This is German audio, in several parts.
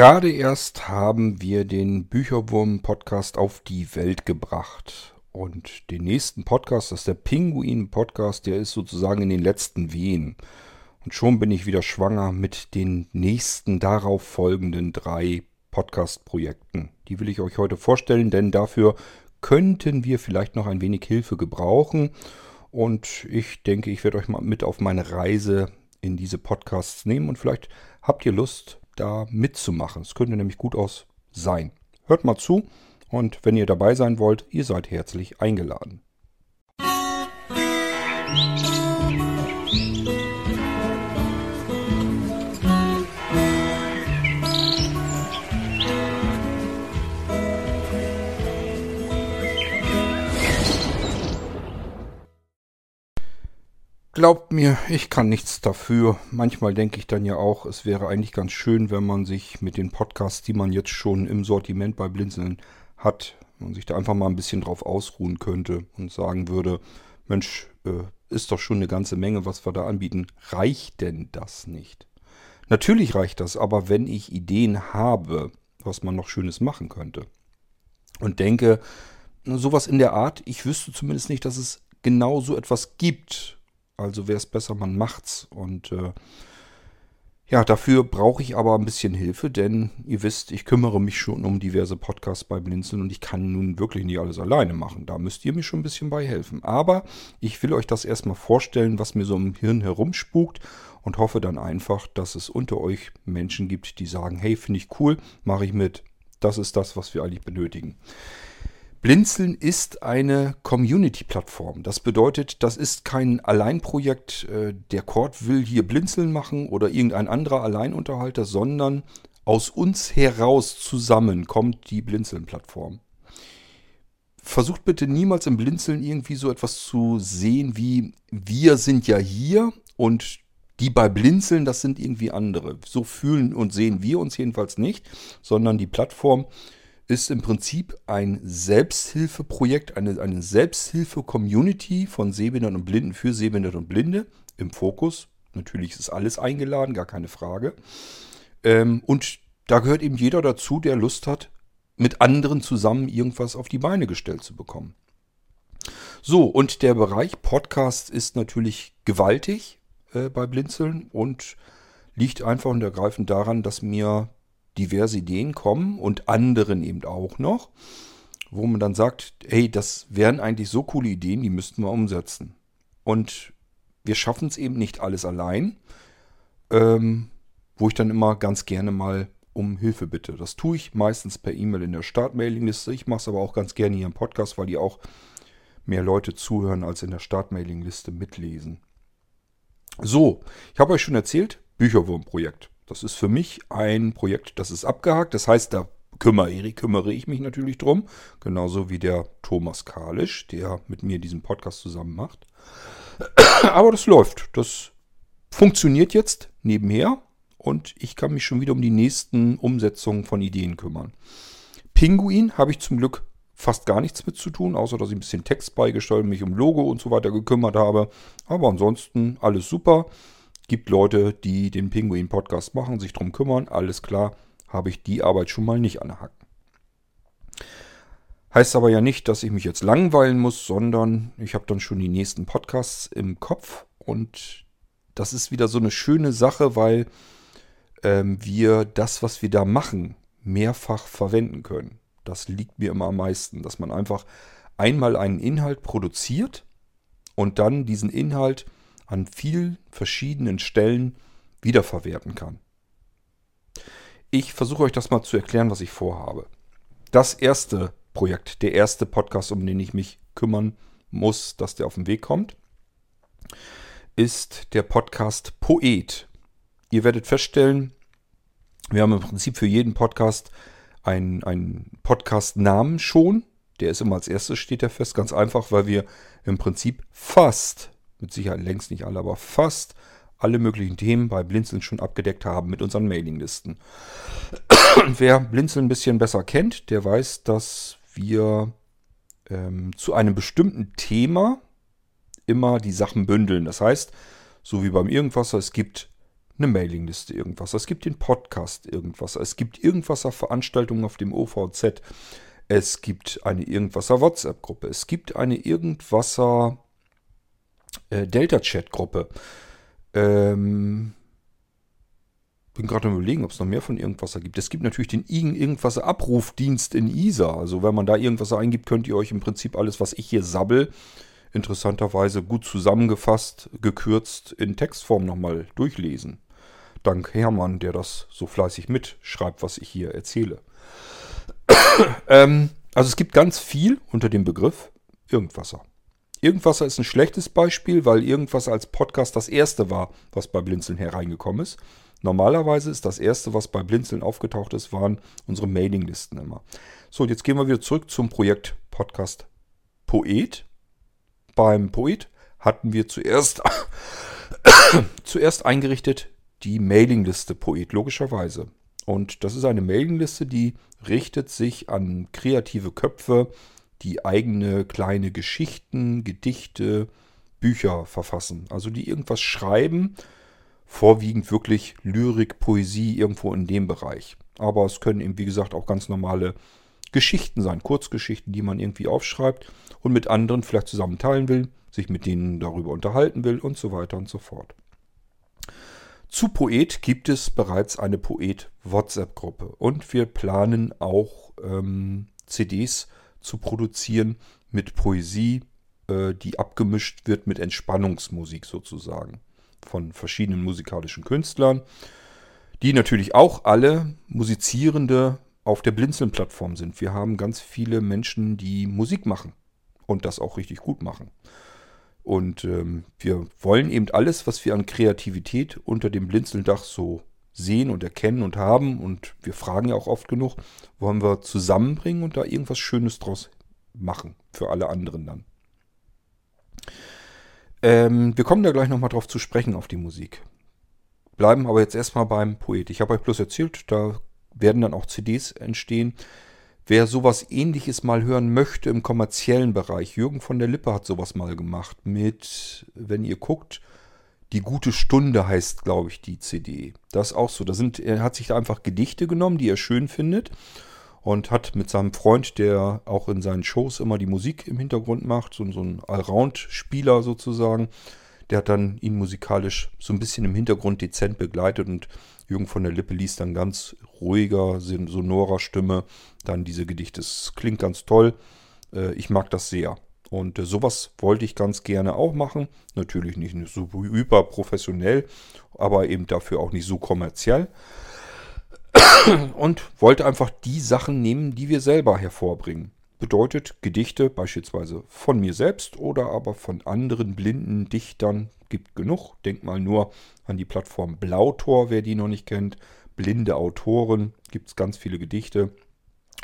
Gerade erst haben wir den Bücherwurm-Podcast auf die Welt gebracht. Und den nächsten Podcast, das ist der Pinguin-Podcast, der ist sozusagen in den letzten Wehen. Und schon bin ich wieder schwanger mit den nächsten darauf folgenden drei Podcast-Projekten. Die will ich euch heute vorstellen, denn dafür könnten wir vielleicht noch ein wenig Hilfe gebrauchen. Und ich denke, ich werde euch mal mit auf meine Reise in diese Podcasts nehmen und vielleicht habt ihr Lust, da mitzumachen. Es könnte nämlich gut aus sein. Hört mal zu und wenn ihr dabei sein wollt, ihr seid herzlich eingeladen. Glaubt mir, ich kann nichts dafür. Manchmal denke ich dann ja auch, es wäre eigentlich ganz schön, wenn man sich mit den Podcasts, die man jetzt schon im Sortiment bei Blinzeln hat, man sich da einfach mal ein bisschen drauf ausruhen könnte und sagen würde, Mensch, äh, ist doch schon eine ganze Menge, was wir da anbieten. Reicht denn das nicht? Natürlich reicht das, aber wenn ich Ideen habe, was man noch Schönes machen könnte und denke, sowas in der Art, ich wüsste zumindest nicht, dass es genau so etwas gibt, also wäre es besser, man macht's. Und äh, ja, dafür brauche ich aber ein bisschen Hilfe, denn ihr wisst, ich kümmere mich schon um diverse Podcasts bei Blinzeln und ich kann nun wirklich nicht alles alleine machen. Da müsst ihr mir schon ein bisschen bei helfen. Aber ich will euch das erstmal vorstellen, was mir so im Hirn herumspukt und hoffe dann einfach, dass es unter euch Menschen gibt, die sagen, hey, finde ich cool, mache ich mit. Das ist das, was wir eigentlich benötigen. Blinzeln ist eine Community-Plattform. Das bedeutet, das ist kein Alleinprojekt, äh, der Cord will hier Blinzeln machen oder irgendein anderer Alleinunterhalter, sondern aus uns heraus zusammen kommt die Blinzeln-Plattform. Versucht bitte niemals im Blinzeln irgendwie so etwas zu sehen wie wir sind ja hier und die bei Blinzeln, das sind irgendwie andere. So fühlen und sehen wir uns jedenfalls nicht, sondern die Plattform ist im Prinzip ein Selbsthilfeprojekt, eine, eine Selbsthilfe-Community von Sehbehinderten und Blinden für Sehbehinderte und Blinde im Fokus. Natürlich ist alles eingeladen, gar keine Frage. Ähm, und da gehört eben jeder dazu, der Lust hat, mit anderen zusammen irgendwas auf die Beine gestellt zu bekommen. So, und der Bereich Podcast ist natürlich gewaltig äh, bei Blinzeln und liegt einfach und ergreifend daran, dass mir diverse Ideen kommen und anderen eben auch noch, wo man dann sagt, hey, das wären eigentlich so coole Ideen, die müssten wir umsetzen. Und wir schaffen es eben nicht alles allein, ähm, wo ich dann immer ganz gerne mal um Hilfe bitte. Das tue ich meistens per E-Mail in der Startmailingliste. Ich mache es aber auch ganz gerne hier im Podcast, weil die auch mehr Leute zuhören als in der Startmailingliste mitlesen. So, ich habe euch schon erzählt, Bücherwurmprojekt. Das ist für mich ein Projekt, das ist abgehakt. Das heißt, da kümmere, kümmere ich mich natürlich drum. Genauso wie der Thomas Kalisch, der mit mir diesen Podcast zusammen macht. Aber das läuft. Das funktioniert jetzt nebenher und ich kann mich schon wieder um die nächsten Umsetzungen von Ideen kümmern. Pinguin habe ich zum Glück fast gar nichts mit zu tun, außer dass ich ein bisschen Text beigesteuert, mich um Logo und so weiter gekümmert habe. Aber ansonsten alles super. Gibt Leute, die den Pinguin-Podcast machen, sich darum kümmern. Alles klar, habe ich die Arbeit schon mal nicht an der Hacken. Heißt aber ja nicht, dass ich mich jetzt langweilen muss, sondern ich habe dann schon die nächsten Podcasts im Kopf und das ist wieder so eine schöne Sache, weil ähm, wir das, was wir da machen, mehrfach verwenden können. Das liegt mir immer am meisten, dass man einfach einmal einen Inhalt produziert und dann diesen Inhalt an vielen verschiedenen Stellen wiederverwerten kann. Ich versuche euch das mal zu erklären, was ich vorhabe. Das erste Projekt, der erste Podcast, um den ich mich kümmern muss, dass der auf den Weg kommt, ist der Podcast Poet. Ihr werdet feststellen, wir haben im Prinzip für jeden Podcast einen, einen Podcast-Namen schon. Der ist immer als erstes, steht der fest, ganz einfach, weil wir im Prinzip fast mit Sicherheit längst nicht alle, aber fast alle möglichen Themen bei Blinzeln schon abgedeckt haben mit unseren Mailinglisten. Wer Blinzeln ein bisschen besser kennt, der weiß, dass wir ähm, zu einem bestimmten Thema immer die Sachen bündeln. Das heißt, so wie beim Irgendwasser, es gibt eine Mailingliste irgendwas. Es gibt den Podcast irgendwas. Es gibt irgendwasser Veranstaltungen auf dem OVZ. Es gibt eine irgendwasser WhatsApp-Gruppe. Es gibt eine irgendwasser äh, Delta-Chat-Gruppe. Ähm, bin gerade am überlegen, ob es noch mehr von Irgendwasser gibt. Es gibt natürlich den Irgendwasser Abrufdienst in ISA. Also wenn man da Irgendwasser eingibt, könnt ihr euch im Prinzip alles, was ich hier sabbel, interessanterweise gut zusammengefasst, gekürzt in Textform nochmal durchlesen. Dank Hermann, der das so fleißig mitschreibt, was ich hier erzähle. ähm, also es gibt ganz viel unter dem Begriff Irgendwasser. Irgendwasser ist ein schlechtes Beispiel, weil Irgendwasser als Podcast das erste war, was bei Blinzeln hereingekommen ist. Normalerweise ist das erste, was bei Blinzeln aufgetaucht ist, waren unsere Mailinglisten immer. So, und jetzt gehen wir wieder zurück zum Projekt Podcast Poet. Beim Poet hatten wir zuerst, zuerst eingerichtet die Mailingliste Poet, logischerweise. Und das ist eine Mailingliste, die richtet sich an kreative Köpfe, die eigene kleine Geschichten, Gedichte, Bücher verfassen. Also die irgendwas schreiben, vorwiegend wirklich Lyrik, Poesie irgendwo in dem Bereich. Aber es können eben, wie gesagt, auch ganz normale Geschichten sein, Kurzgeschichten, die man irgendwie aufschreibt und mit anderen vielleicht zusammen teilen will, sich mit denen darüber unterhalten will und so weiter und so fort. Zu Poet gibt es bereits eine Poet-WhatsApp-Gruppe und wir planen auch ähm, CDs zu produzieren mit Poesie, äh, die abgemischt wird mit Entspannungsmusik sozusagen von verschiedenen musikalischen Künstlern, die natürlich auch alle Musizierende auf der Blinzeln-Plattform sind. Wir haben ganz viele Menschen, die Musik machen und das auch richtig gut machen. Und ähm, wir wollen eben alles, was wir an Kreativität unter dem Blinzeldach so sehen und erkennen und haben, und wir fragen ja auch oft genug, wollen wir zusammenbringen und da irgendwas Schönes draus machen für alle anderen dann. Ähm, wir kommen da gleich nochmal drauf zu sprechen auf die Musik. Bleiben aber jetzt erstmal beim Poet. Ich habe euch bloß erzählt, da werden dann auch CDs entstehen. Wer sowas ähnliches mal hören möchte im kommerziellen Bereich, Jürgen von der Lippe hat sowas mal gemacht mit, wenn ihr guckt, die gute Stunde heißt, glaube ich, die CD. Das ist auch so. Da sind, er hat sich da einfach Gedichte genommen, die er schön findet und hat mit seinem Freund, der auch in seinen Shows immer die Musik im Hintergrund macht, so, so ein Allround-Spieler sozusagen, der hat dann ihn musikalisch so ein bisschen im Hintergrund dezent begleitet und Jürgen von der Lippe liest dann ganz ruhiger, sonorer Stimme dann diese Gedichte. Es klingt ganz toll. Äh, ich mag das sehr. Und äh, sowas wollte ich ganz gerne auch machen. Natürlich nicht so hyper professionell, aber eben dafür auch nicht so kommerziell und wollte einfach die Sachen nehmen, die wir selber hervorbringen. Bedeutet Gedichte beispielsweise von mir selbst oder aber von anderen blinden Dichtern gibt genug. Denkt mal nur an die Plattform Blautor, wer die noch nicht kennt. Blinde Autoren, gibt es ganz viele Gedichte.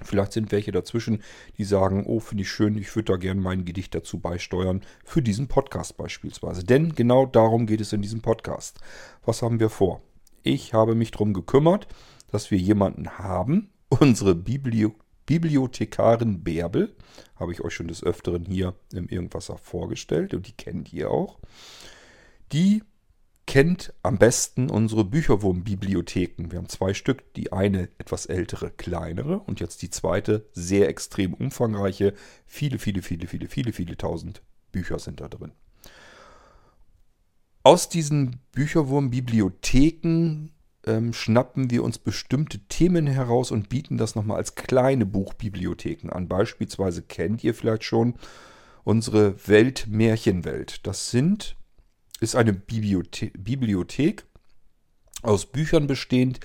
Vielleicht sind welche dazwischen, die sagen, oh, finde ich schön, ich würde da gerne mein Gedicht dazu beisteuern, für diesen Podcast beispielsweise. Denn genau darum geht es in diesem Podcast. Was haben wir vor? Ich habe mich darum gekümmert, dass wir jemanden haben, unsere Bibli Bibliothekarin Bärbel, habe ich euch schon des Öfteren hier im Irgendwasser vorgestellt und die kennt ihr auch. Die kennt am besten unsere Bücherwurm-Bibliotheken. Wir haben zwei Stück, die eine etwas ältere, kleinere und jetzt die zweite sehr extrem umfangreiche. Viele, viele, viele, viele, viele, viele tausend Bücher sind da drin. Aus diesen Bücherwurm-Bibliotheken ähm, schnappen wir uns bestimmte Themen heraus und bieten das nochmal als kleine Buchbibliotheken an. Beispielsweise kennt ihr vielleicht schon unsere Weltmärchenwelt. Das sind, ist eine Bibliothe Bibliothek aus Büchern bestehend,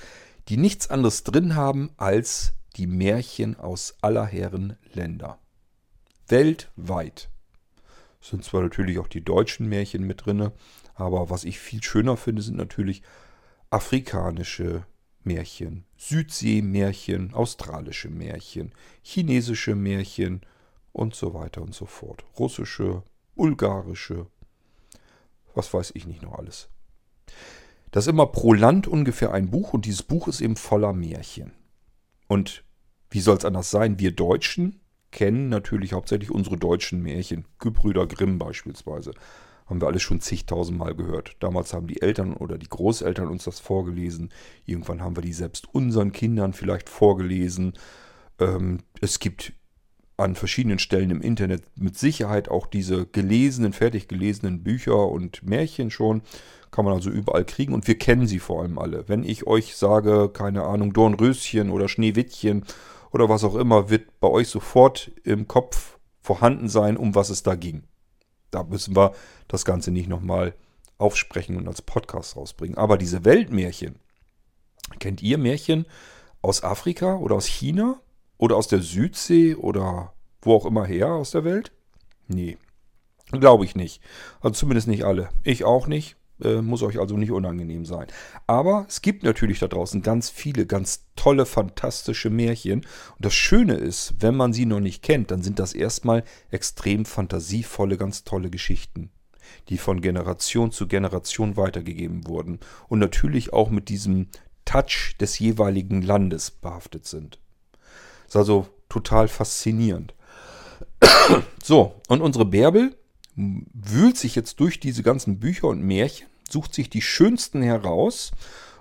die nichts anderes drin haben als die Märchen aus aller Herren Länder. Weltweit. Es sind zwar natürlich auch die deutschen Märchen mit drin, aber was ich viel schöner finde, sind natürlich afrikanische Märchen, Südseemärchen, australische Märchen, chinesische Märchen und so weiter und so fort. Russische, bulgarische, was weiß ich nicht noch alles. Das ist immer pro Land ungefähr ein Buch und dieses Buch ist eben voller Märchen. Und wie soll es anders sein? Wir Deutschen kennen natürlich hauptsächlich unsere deutschen Märchen, Gebrüder Grimm beispielsweise. Haben wir alles schon zigtausendmal gehört. Damals haben die Eltern oder die Großeltern uns das vorgelesen. Irgendwann haben wir die selbst unseren Kindern vielleicht vorgelesen. Ähm, es gibt an verschiedenen Stellen im Internet mit Sicherheit auch diese gelesenen, fertig gelesenen Bücher und Märchen schon. Kann man also überall kriegen und wir kennen sie vor allem alle. Wenn ich euch sage, keine Ahnung, Dornröschen oder Schneewittchen oder was auch immer, wird bei euch sofort im Kopf vorhanden sein, um was es da ging. Da müssen wir das Ganze nicht nochmal aufsprechen und als Podcast rausbringen. Aber diese Weltmärchen, kennt ihr Märchen aus Afrika oder aus China oder aus der Südsee oder wo auch immer her aus der Welt? Nee, glaube ich nicht. Also zumindest nicht alle. Ich auch nicht. Äh, muss euch also nicht unangenehm sein. Aber es gibt natürlich da draußen ganz viele, ganz tolle, fantastische Märchen. Und das Schöne ist, wenn man sie noch nicht kennt, dann sind das erstmal extrem fantasievolle, ganz tolle Geschichten, die von Generation zu Generation weitergegeben wurden. Und natürlich auch mit diesem Touch des jeweiligen Landes behaftet sind. Ist also total faszinierend. So, und unsere Bärbel wühlt sich jetzt durch diese ganzen Bücher und Märchen sucht sich die schönsten heraus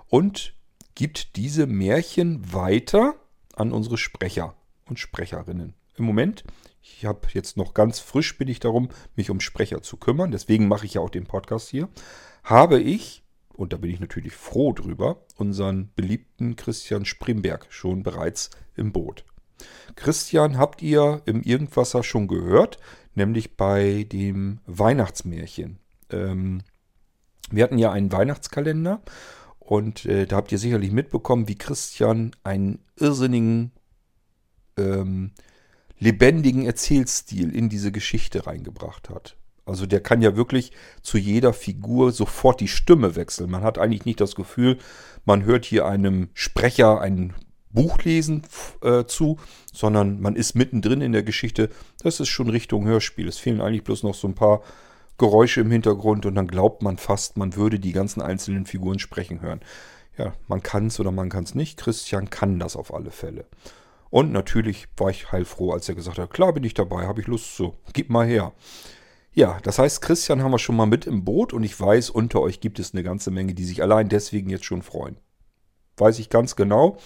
und gibt diese Märchen weiter an unsere Sprecher und Sprecherinnen. Im Moment, ich habe jetzt noch ganz frisch bin ich darum, mich um Sprecher zu kümmern, deswegen mache ich ja auch den Podcast hier, habe ich, und da bin ich natürlich froh drüber, unseren beliebten Christian Sprimberg schon bereits im Boot. Christian habt ihr im Irgendwasser schon gehört, nämlich bei dem Weihnachtsmärchen. Ähm, wir hatten ja einen Weihnachtskalender und äh, da habt ihr sicherlich mitbekommen, wie Christian einen irrsinnigen, ähm, lebendigen Erzählstil in diese Geschichte reingebracht hat. Also der kann ja wirklich zu jeder Figur sofort die Stimme wechseln. Man hat eigentlich nicht das Gefühl, man hört hier einem Sprecher ein Buch lesen äh, zu, sondern man ist mittendrin in der Geschichte. Das ist schon Richtung Hörspiel. Es fehlen eigentlich bloß noch so ein paar Geräusche im Hintergrund und dann glaubt man fast, man würde die ganzen einzelnen Figuren sprechen hören. Ja, man kann es oder man kann es nicht. Christian kann das auf alle Fälle. Und natürlich war ich heilfroh, als er gesagt hat, klar bin ich dabei, habe ich Lust zu, gib mal her. Ja, das heißt, Christian haben wir schon mal mit im Boot und ich weiß, unter euch gibt es eine ganze Menge, die sich allein deswegen jetzt schon freuen. Weiß ich ganz genau.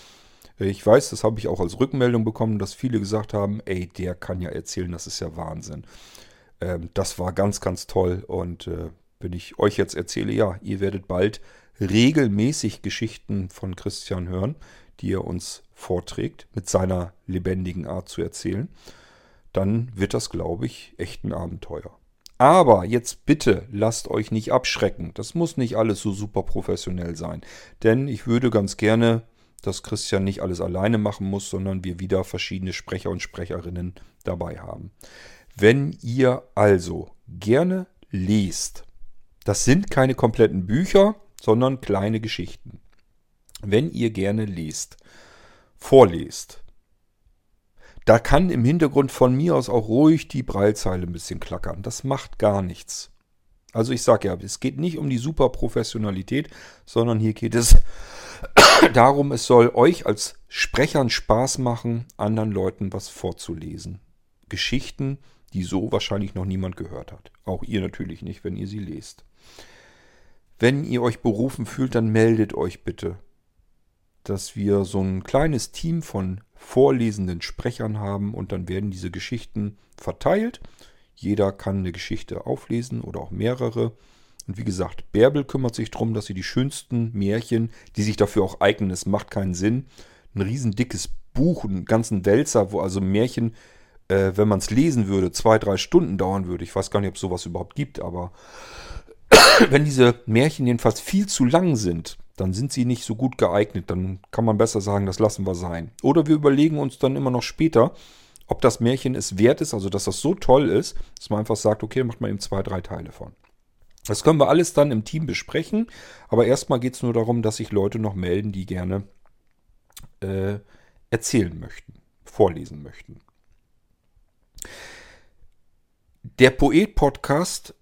Ich weiß, das habe ich auch als Rückmeldung bekommen, dass viele gesagt haben, ey, der kann ja erzählen, das ist ja Wahnsinn. Ähm, das war ganz, ganz toll. Und äh, wenn ich euch jetzt erzähle, ja, ihr werdet bald regelmäßig Geschichten von Christian hören, die er uns vorträgt, mit seiner lebendigen Art zu erzählen, dann wird das, glaube ich, echt ein Abenteuer. Aber jetzt bitte lasst euch nicht abschrecken. Das muss nicht alles so super professionell sein. Denn ich würde ganz gerne, dass Christian nicht alles alleine machen muss, sondern wir wieder verschiedene Sprecher und Sprecherinnen dabei haben. Wenn ihr also gerne liest, das sind keine kompletten Bücher, sondern kleine Geschichten. Wenn ihr gerne liest, vorlest, da kann im Hintergrund von mir aus auch ruhig die Breilzeile ein bisschen klackern. Das macht gar nichts. Also ich sage ja, es geht nicht um die Superprofessionalität, sondern hier geht es darum, es soll euch als Sprechern Spaß machen, anderen Leuten was vorzulesen. Geschichten, die so wahrscheinlich noch niemand gehört hat. Auch ihr natürlich nicht, wenn ihr sie lest. Wenn ihr euch berufen fühlt, dann meldet euch bitte, dass wir so ein kleines Team von vorlesenden Sprechern haben und dann werden diese Geschichten verteilt. Jeder kann eine Geschichte auflesen oder auch mehrere. Und wie gesagt, Bärbel kümmert sich darum, dass sie die schönsten Märchen, die sich dafür auch eignen, es macht keinen Sinn, ein riesen dickes Buch, einen ganzen Wälzer, wo also Märchen äh, wenn man es lesen würde, zwei, drei Stunden dauern würde. Ich weiß gar nicht, ob es sowas überhaupt gibt, aber wenn diese Märchen jedenfalls viel zu lang sind, dann sind sie nicht so gut geeignet. Dann kann man besser sagen, das lassen wir sein. Oder wir überlegen uns dann immer noch später, ob das Märchen es wert ist, also dass das so toll ist, dass man einfach sagt, okay, macht man eben zwei, drei Teile von. Das können wir alles dann im Team besprechen, aber erstmal geht es nur darum, dass sich Leute noch melden, die gerne äh, erzählen möchten, vorlesen möchten. Der Poet-Podcast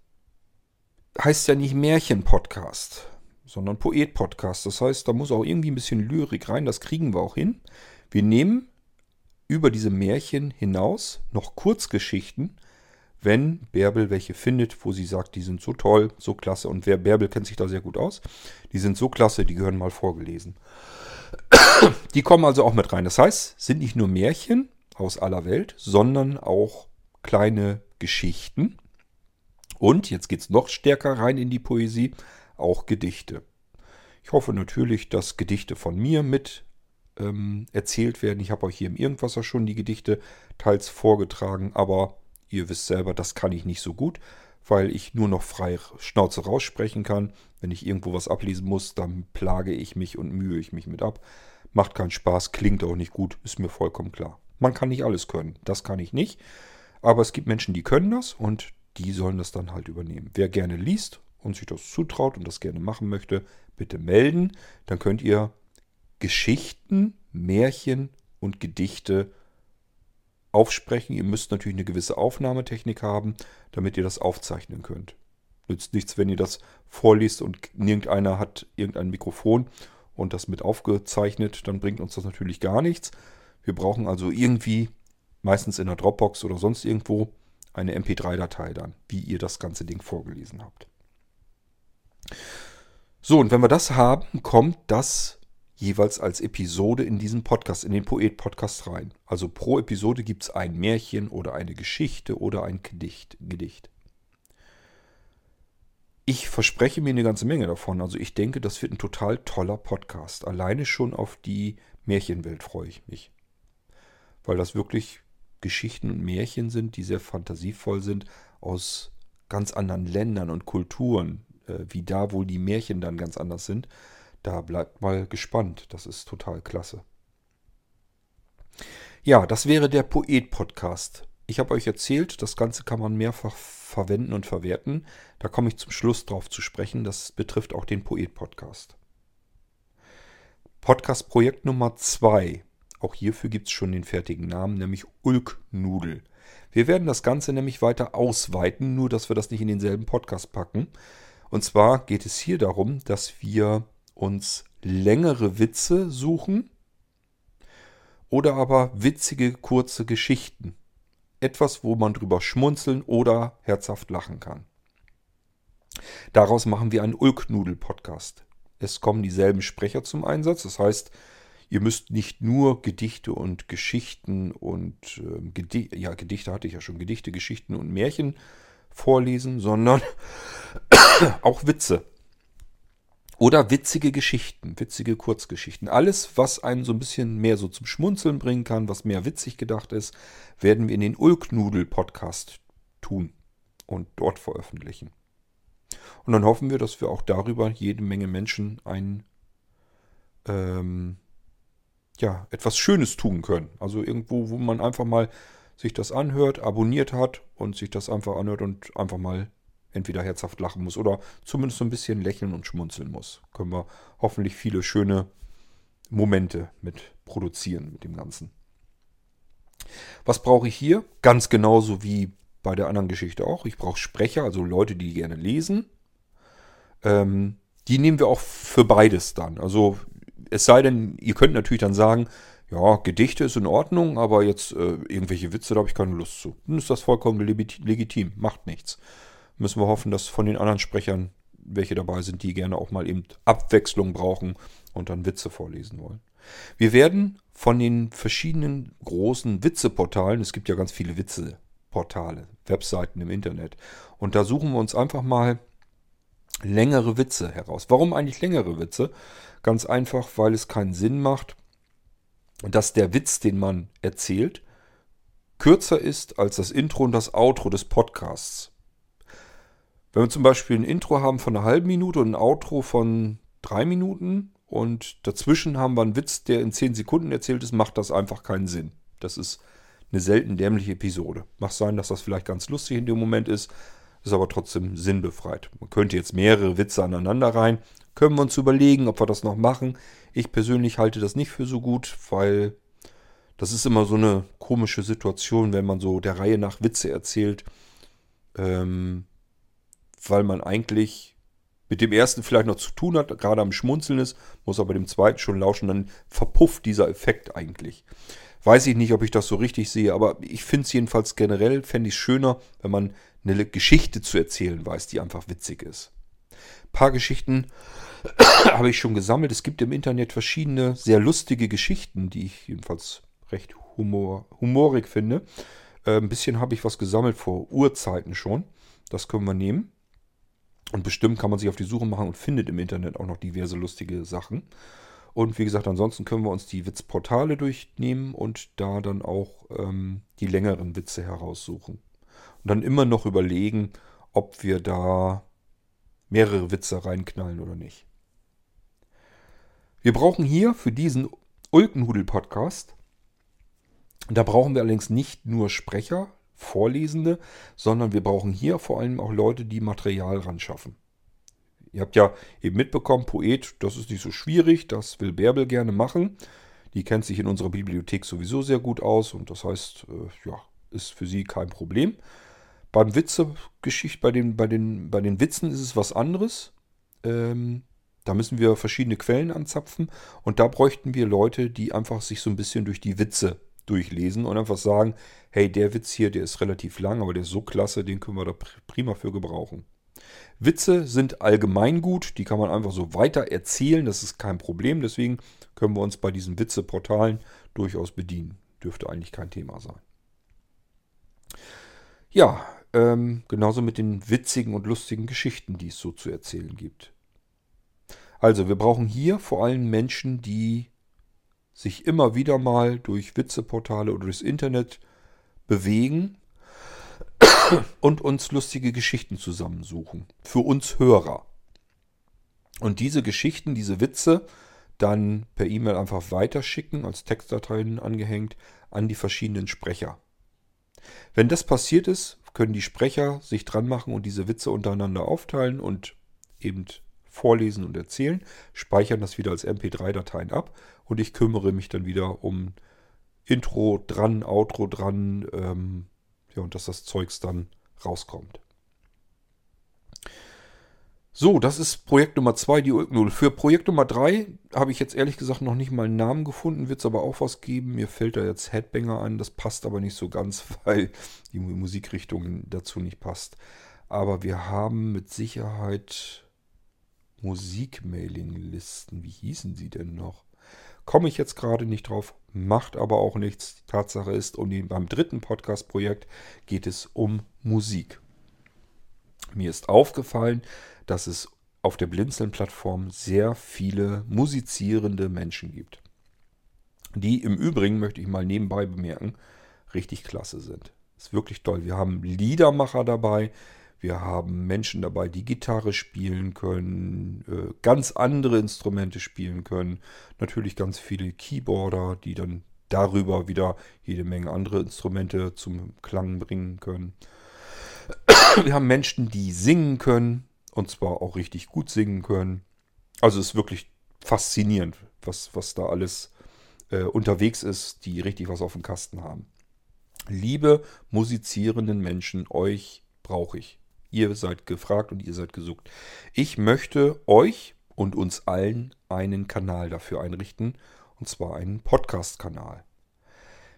heißt ja nicht Märchen-Podcast, sondern Poet-Podcast. Das heißt, da muss auch irgendwie ein bisschen Lyrik rein. Das kriegen wir auch hin. Wir nehmen über diese Märchen hinaus noch Kurzgeschichten, wenn Bärbel welche findet, wo sie sagt, die sind so toll, so klasse. Und wer Bärbel kennt sich da sehr gut aus. Die sind so klasse, die gehören mal vorgelesen. Die kommen also auch mit rein. Das heißt, sind nicht nur Märchen aus aller Welt, sondern auch kleine Geschichten. Und jetzt geht es noch stärker rein in die Poesie, auch Gedichte. Ich hoffe natürlich, dass Gedichte von mir mit ähm, erzählt werden. Ich habe euch hier im Irgendwasser schon die Gedichte teils vorgetragen, aber ihr wisst selber, das kann ich nicht so gut, weil ich nur noch frei Schnauze raussprechen kann. Wenn ich irgendwo was ablesen muss, dann plage ich mich und mühe ich mich mit ab. Macht keinen Spaß, klingt auch nicht gut, ist mir vollkommen klar. Man kann nicht alles können, das kann ich nicht. Aber es gibt Menschen, die können das und die sollen das dann halt übernehmen. Wer gerne liest und sich das zutraut und das gerne machen möchte, bitte melden. Dann könnt ihr Geschichten, Märchen und Gedichte aufsprechen. Ihr müsst natürlich eine gewisse Aufnahmetechnik haben, damit ihr das aufzeichnen könnt. Nützt nichts, wenn ihr das vorliest und irgendeiner hat irgendein Mikrofon und das mit aufgezeichnet, dann bringt uns das natürlich gar nichts. Wir brauchen also irgendwie, meistens in der Dropbox oder sonst irgendwo, eine MP3-Datei dann, wie ihr das ganze Ding vorgelesen habt. So, und wenn wir das haben, kommt das jeweils als Episode in diesen Podcast, in den Poet-Podcast rein. Also pro Episode gibt es ein Märchen oder eine Geschichte oder ein Gedicht. Gedicht. Ich verspreche mir eine ganze Menge davon. Also ich denke, das wird ein total toller Podcast. Alleine schon auf die Märchenwelt freue ich mich. Weil das wirklich Geschichten und Märchen sind, die sehr fantasievoll sind, aus ganz anderen Ländern und Kulturen, äh, wie da wohl die Märchen dann ganz anders sind. Da bleibt mal gespannt. Das ist total klasse. Ja, das wäre der Poet-Podcast. Ich habe euch erzählt, das Ganze kann man mehrfach verwenden und verwerten. Da komme ich zum Schluss drauf zu sprechen. Das betrifft auch den Poet-Podcast. Podcast-Projekt Nummer 2. Auch hierfür gibt es schon den fertigen Namen, nämlich Ulknudel. Wir werden das Ganze nämlich weiter ausweiten, nur dass wir das nicht in denselben Podcast packen. Und zwar geht es hier darum, dass wir uns längere Witze suchen oder aber witzige kurze Geschichten. Etwas, wo man drüber schmunzeln oder herzhaft lachen kann. Daraus machen wir einen Ulknudel-Podcast. Es kommen dieselben Sprecher zum Einsatz. Das heißt, ihr müsst nicht nur Gedichte und Geschichten und äh, Gedi ja, Gedichte hatte ich ja schon, Gedichte, Geschichten und Märchen vorlesen, sondern auch Witze. Oder witzige Geschichten, witzige Kurzgeschichten. Alles, was einen so ein bisschen mehr so zum Schmunzeln bringen kann, was mehr witzig gedacht ist, werden wir in den Ulknudel-Podcast tun und dort veröffentlichen. Und dann hoffen wir, dass wir auch darüber jede Menge Menschen ein ähm, ja, etwas Schönes tun können. Also irgendwo, wo man einfach mal sich das anhört, abonniert hat und sich das einfach anhört und einfach mal entweder herzhaft lachen muss oder zumindest so ein bisschen lächeln und schmunzeln muss. Können wir hoffentlich viele schöne Momente mit produzieren mit dem Ganzen. Was brauche ich hier? Ganz genauso wie bei der anderen Geschichte auch. Ich brauche Sprecher, also Leute, die gerne lesen. Ähm, die nehmen wir auch für beides dann. Also es sei denn, ihr könnt natürlich dann sagen, ja, Gedichte ist in Ordnung, aber jetzt äh, irgendwelche Witze, da habe ich keine Lust zu. Dann ist das vollkommen legitim, macht nichts müssen wir hoffen, dass von den anderen Sprechern welche dabei sind, die gerne auch mal eben Abwechslung brauchen und dann Witze vorlesen wollen. Wir werden von den verschiedenen großen Witzeportalen, es gibt ja ganz viele Witzeportale, Webseiten im Internet, und da suchen wir uns einfach mal längere Witze heraus. Warum eigentlich längere Witze? Ganz einfach, weil es keinen Sinn macht, dass der Witz, den man erzählt, kürzer ist als das Intro und das Outro des Podcasts. Wenn wir zum Beispiel ein Intro haben von einer halben Minute und ein Outro von drei Minuten und dazwischen haben wir einen Witz, der in zehn Sekunden erzählt ist, macht das einfach keinen Sinn. Das ist eine selten dämliche Episode. Mag sein, dass das vielleicht ganz lustig in dem Moment ist, ist aber trotzdem sinnbefreit. Man könnte jetzt mehrere Witze aneinander rein. Können wir uns überlegen, ob wir das noch machen. Ich persönlich halte das nicht für so gut, weil das ist immer so eine komische Situation, wenn man so der Reihe nach Witze erzählt. Ähm, weil man eigentlich mit dem ersten vielleicht noch zu tun hat, gerade am Schmunzeln ist, muss aber dem zweiten schon lauschen, dann verpufft dieser Effekt eigentlich. Weiß ich nicht, ob ich das so richtig sehe, aber ich finde es jedenfalls generell, fände ich schöner, wenn man eine Geschichte zu erzählen weiß, die einfach witzig ist. Ein paar Geschichten habe ich schon gesammelt. Es gibt im Internet verschiedene sehr lustige Geschichten, die ich jedenfalls recht humor, humorig finde. Äh, ein bisschen habe ich was gesammelt vor Urzeiten schon. Das können wir nehmen. Und bestimmt kann man sich auf die Suche machen und findet im Internet auch noch diverse lustige Sachen. Und wie gesagt, ansonsten können wir uns die Witzportale durchnehmen und da dann auch ähm, die längeren Witze heraussuchen. Und dann immer noch überlegen, ob wir da mehrere Witze reinknallen oder nicht. Wir brauchen hier für diesen Ulkenhudel-Podcast, da brauchen wir allerdings nicht nur Sprecher, Vorlesende, sondern wir brauchen hier vor allem auch Leute, die Material ran schaffen. Ihr habt ja eben mitbekommen, Poet, das ist nicht so schwierig, das will Bärbel gerne machen. Die kennt sich in unserer Bibliothek sowieso sehr gut aus und das heißt, äh, ja, ist für sie kein Problem. Beim Witzegeschicht, bei den, bei, den, bei den Witzen ist es was anderes. Ähm, da müssen wir verschiedene Quellen anzapfen und da bräuchten wir Leute, die einfach sich so ein bisschen durch die Witze durchlesen und einfach sagen, hey, der Witz hier, der ist relativ lang, aber der ist so klasse, den können wir da prima für gebrauchen. Witze sind allgemeingut, die kann man einfach so weiter erzählen, das ist kein Problem, deswegen können wir uns bei diesen Witzeportalen durchaus bedienen. Dürfte eigentlich kein Thema sein. Ja, ähm, genauso mit den witzigen und lustigen Geschichten, die es so zu erzählen gibt. Also, wir brauchen hier vor allem Menschen, die sich immer wieder mal durch Witzeportale oder durchs Internet bewegen und uns lustige Geschichten zusammensuchen. Für uns Hörer. Und diese Geschichten, diese Witze dann per E-Mail einfach weiterschicken, als Textdateien angehängt, an die verschiedenen Sprecher. Wenn das passiert ist, können die Sprecher sich dran machen und diese Witze untereinander aufteilen und eben vorlesen und erzählen, speichern das wieder als MP3-Dateien ab und ich kümmere mich dann wieder um Intro dran, Outro dran, ähm, ja, und dass das Zeugs dann rauskommt. So, das ist Projekt Nummer 2, die Ulknull. Für Projekt Nummer 3 habe ich jetzt ehrlich gesagt noch nicht mal einen Namen gefunden, wird es aber auch was geben. Mir fällt da jetzt Headbanger an, das passt aber nicht so ganz, weil die Musikrichtung dazu nicht passt. Aber wir haben mit Sicherheit Musikmailinglisten. Wie hießen sie denn noch? Komme ich jetzt gerade nicht drauf, macht aber auch nichts. Tatsache ist, und beim dritten Podcast-Projekt geht es um Musik. Mir ist aufgefallen, dass es auf der Blinzeln-Plattform sehr viele musizierende Menschen gibt. Die im Übrigen, möchte ich mal nebenbei bemerken, richtig klasse sind. Ist wirklich toll. Wir haben Liedermacher dabei, wir haben Menschen dabei, die Gitarre spielen können, äh, ganz andere Instrumente spielen können. Natürlich ganz viele Keyboarder, die dann darüber wieder jede Menge andere Instrumente zum Klang bringen können. Wir haben Menschen, die singen können und zwar auch richtig gut singen können. Also es ist wirklich faszinierend, was, was da alles äh, unterwegs ist, die richtig was auf dem Kasten haben. Liebe musizierenden Menschen, euch brauche ich. Ihr seid gefragt und ihr seid gesucht. Ich möchte euch und uns allen einen Kanal dafür einrichten, und zwar einen Podcast-Kanal.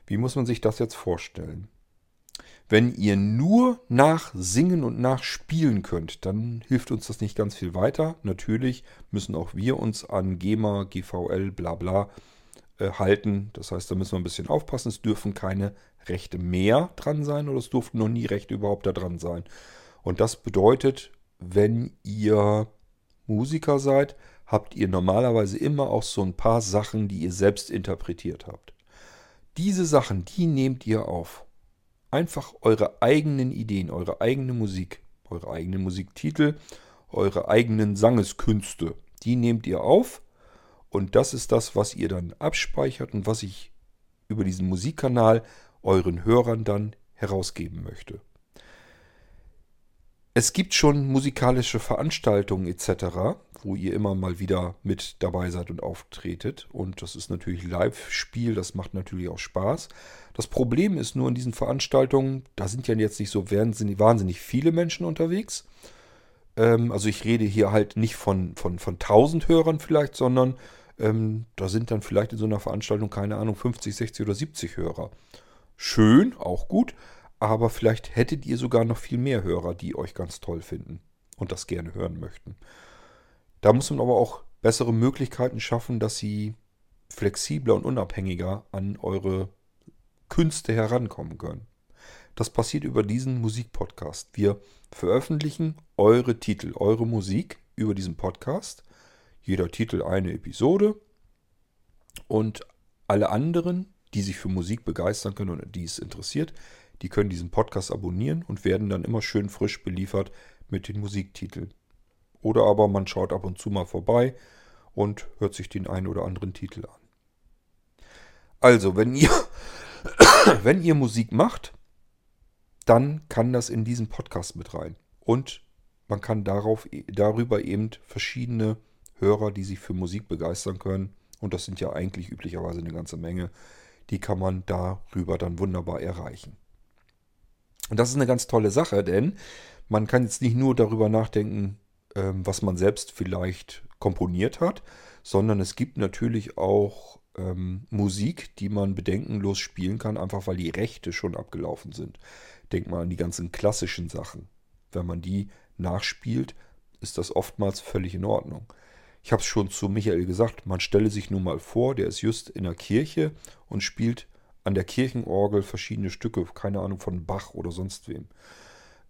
Wie muss man sich das jetzt vorstellen? Wenn ihr nur nach Singen und nach Spielen könnt, dann hilft uns das nicht ganz viel weiter. Natürlich müssen auch wir uns an GEMA, GVL, bla bla äh, halten. Das heißt, da müssen wir ein bisschen aufpassen. Es dürfen keine Rechte mehr dran sein oder es durften noch nie Rechte überhaupt da dran sein. Und das bedeutet, wenn ihr Musiker seid, habt ihr normalerweise immer auch so ein paar Sachen, die ihr selbst interpretiert habt. Diese Sachen, die nehmt ihr auf. Einfach eure eigenen Ideen, eure eigene Musik, eure eigenen Musiktitel, eure eigenen Sangeskünste, die nehmt ihr auf. Und das ist das, was ihr dann abspeichert und was ich über diesen Musikkanal euren Hörern dann herausgeben möchte. Es gibt schon musikalische Veranstaltungen etc., wo ihr immer mal wieder mit dabei seid und auftretet. Und das ist natürlich Live-Spiel, das macht natürlich auch Spaß. Das Problem ist nur in diesen Veranstaltungen, da sind ja jetzt nicht so wahnsinnig, wahnsinnig viele Menschen unterwegs. Ähm, also ich rede hier halt nicht von, von, von 1000 Hörern vielleicht, sondern ähm, da sind dann vielleicht in so einer Veranstaltung, keine Ahnung, 50, 60 oder 70 Hörer. Schön, auch gut, aber vielleicht hättet ihr sogar noch viel mehr Hörer, die euch ganz toll finden und das gerne hören möchten. Da muss man aber auch bessere Möglichkeiten schaffen, dass sie flexibler und unabhängiger an eure Künste herankommen können. Das passiert über diesen Musikpodcast. Wir veröffentlichen eure Titel, eure Musik über diesen Podcast. Jeder Titel eine Episode. Und alle anderen, die sich für Musik begeistern können und die es interessiert, die können diesen Podcast abonnieren und werden dann immer schön frisch beliefert mit den Musiktiteln. Oder aber man schaut ab und zu mal vorbei und hört sich den einen oder anderen Titel an. Also, wenn ihr, wenn ihr Musik macht, dann kann das in diesen Podcast mit rein. Und man kann darauf, darüber eben verschiedene Hörer, die sich für Musik begeistern können, und das sind ja eigentlich üblicherweise eine ganze Menge, die kann man darüber dann wunderbar erreichen. Und das ist eine ganz tolle Sache, denn man kann jetzt nicht nur darüber nachdenken, ähm, was man selbst vielleicht komponiert hat, sondern es gibt natürlich auch ähm, Musik, die man bedenkenlos spielen kann, einfach weil die Rechte schon abgelaufen sind. Denk mal an die ganzen klassischen Sachen. Wenn man die nachspielt, ist das oftmals völlig in Ordnung. Ich habe es schon zu Michael gesagt, man stelle sich nun mal vor, der ist just in der Kirche und spielt an der Kirchenorgel verschiedene Stücke, keine Ahnung von Bach oder sonst wem.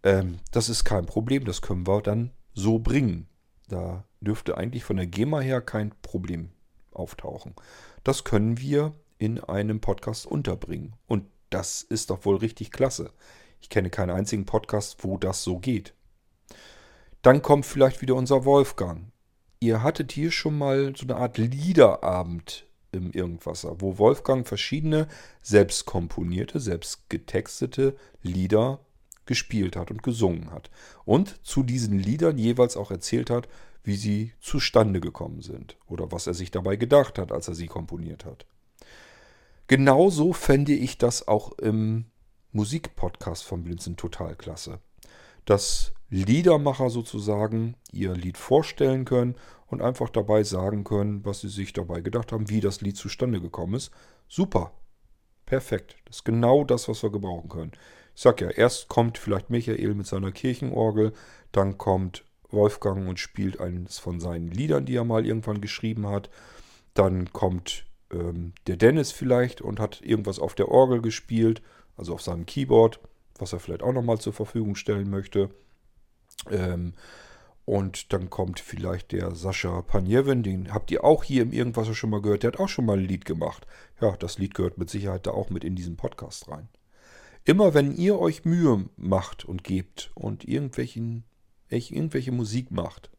Ähm, das ist kein Problem, das können wir dann so bringen. Da dürfte eigentlich von der GEMA her kein Problem auftauchen. Das können wir in einem Podcast unterbringen. Und das ist doch wohl richtig klasse. Ich kenne keinen einzigen Podcast, wo das so geht. Dann kommt vielleicht wieder unser Wolfgang. Ihr hattet hier schon mal so eine Art Liederabend im Irgendwasser, wo Wolfgang verschiedene selbst komponierte, selbst getextete Lieder gespielt hat und gesungen hat. Und zu diesen Liedern jeweils auch erzählt hat, wie sie zustande gekommen sind oder was er sich dabei gedacht hat, als er sie komponiert hat. Genauso fände ich das auch im Musikpodcast von Blinzen total klasse. Dass Liedermacher sozusagen ihr Lied vorstellen können und einfach dabei sagen können, was sie sich dabei gedacht haben, wie das Lied zustande gekommen ist. Super. Perfekt. Das ist genau das, was wir gebrauchen können. Ich sag ja, erst kommt vielleicht Michael mit seiner Kirchenorgel, dann kommt Wolfgang und spielt eines von seinen Liedern, die er mal irgendwann geschrieben hat. Dann kommt ähm, der Dennis vielleicht und hat irgendwas auf der Orgel gespielt, also auf seinem Keyboard, was er vielleicht auch nochmal zur Verfügung stellen möchte. Ähm, und dann kommt vielleicht der Sascha Panjewin, den habt ihr auch hier im Irgendwas schon mal gehört. Der hat auch schon mal ein Lied gemacht. Ja, das Lied gehört mit Sicherheit da auch mit in diesen Podcast rein. Immer wenn ihr euch Mühe macht und gebt und irgendwelchen, irgendwelche Musik macht,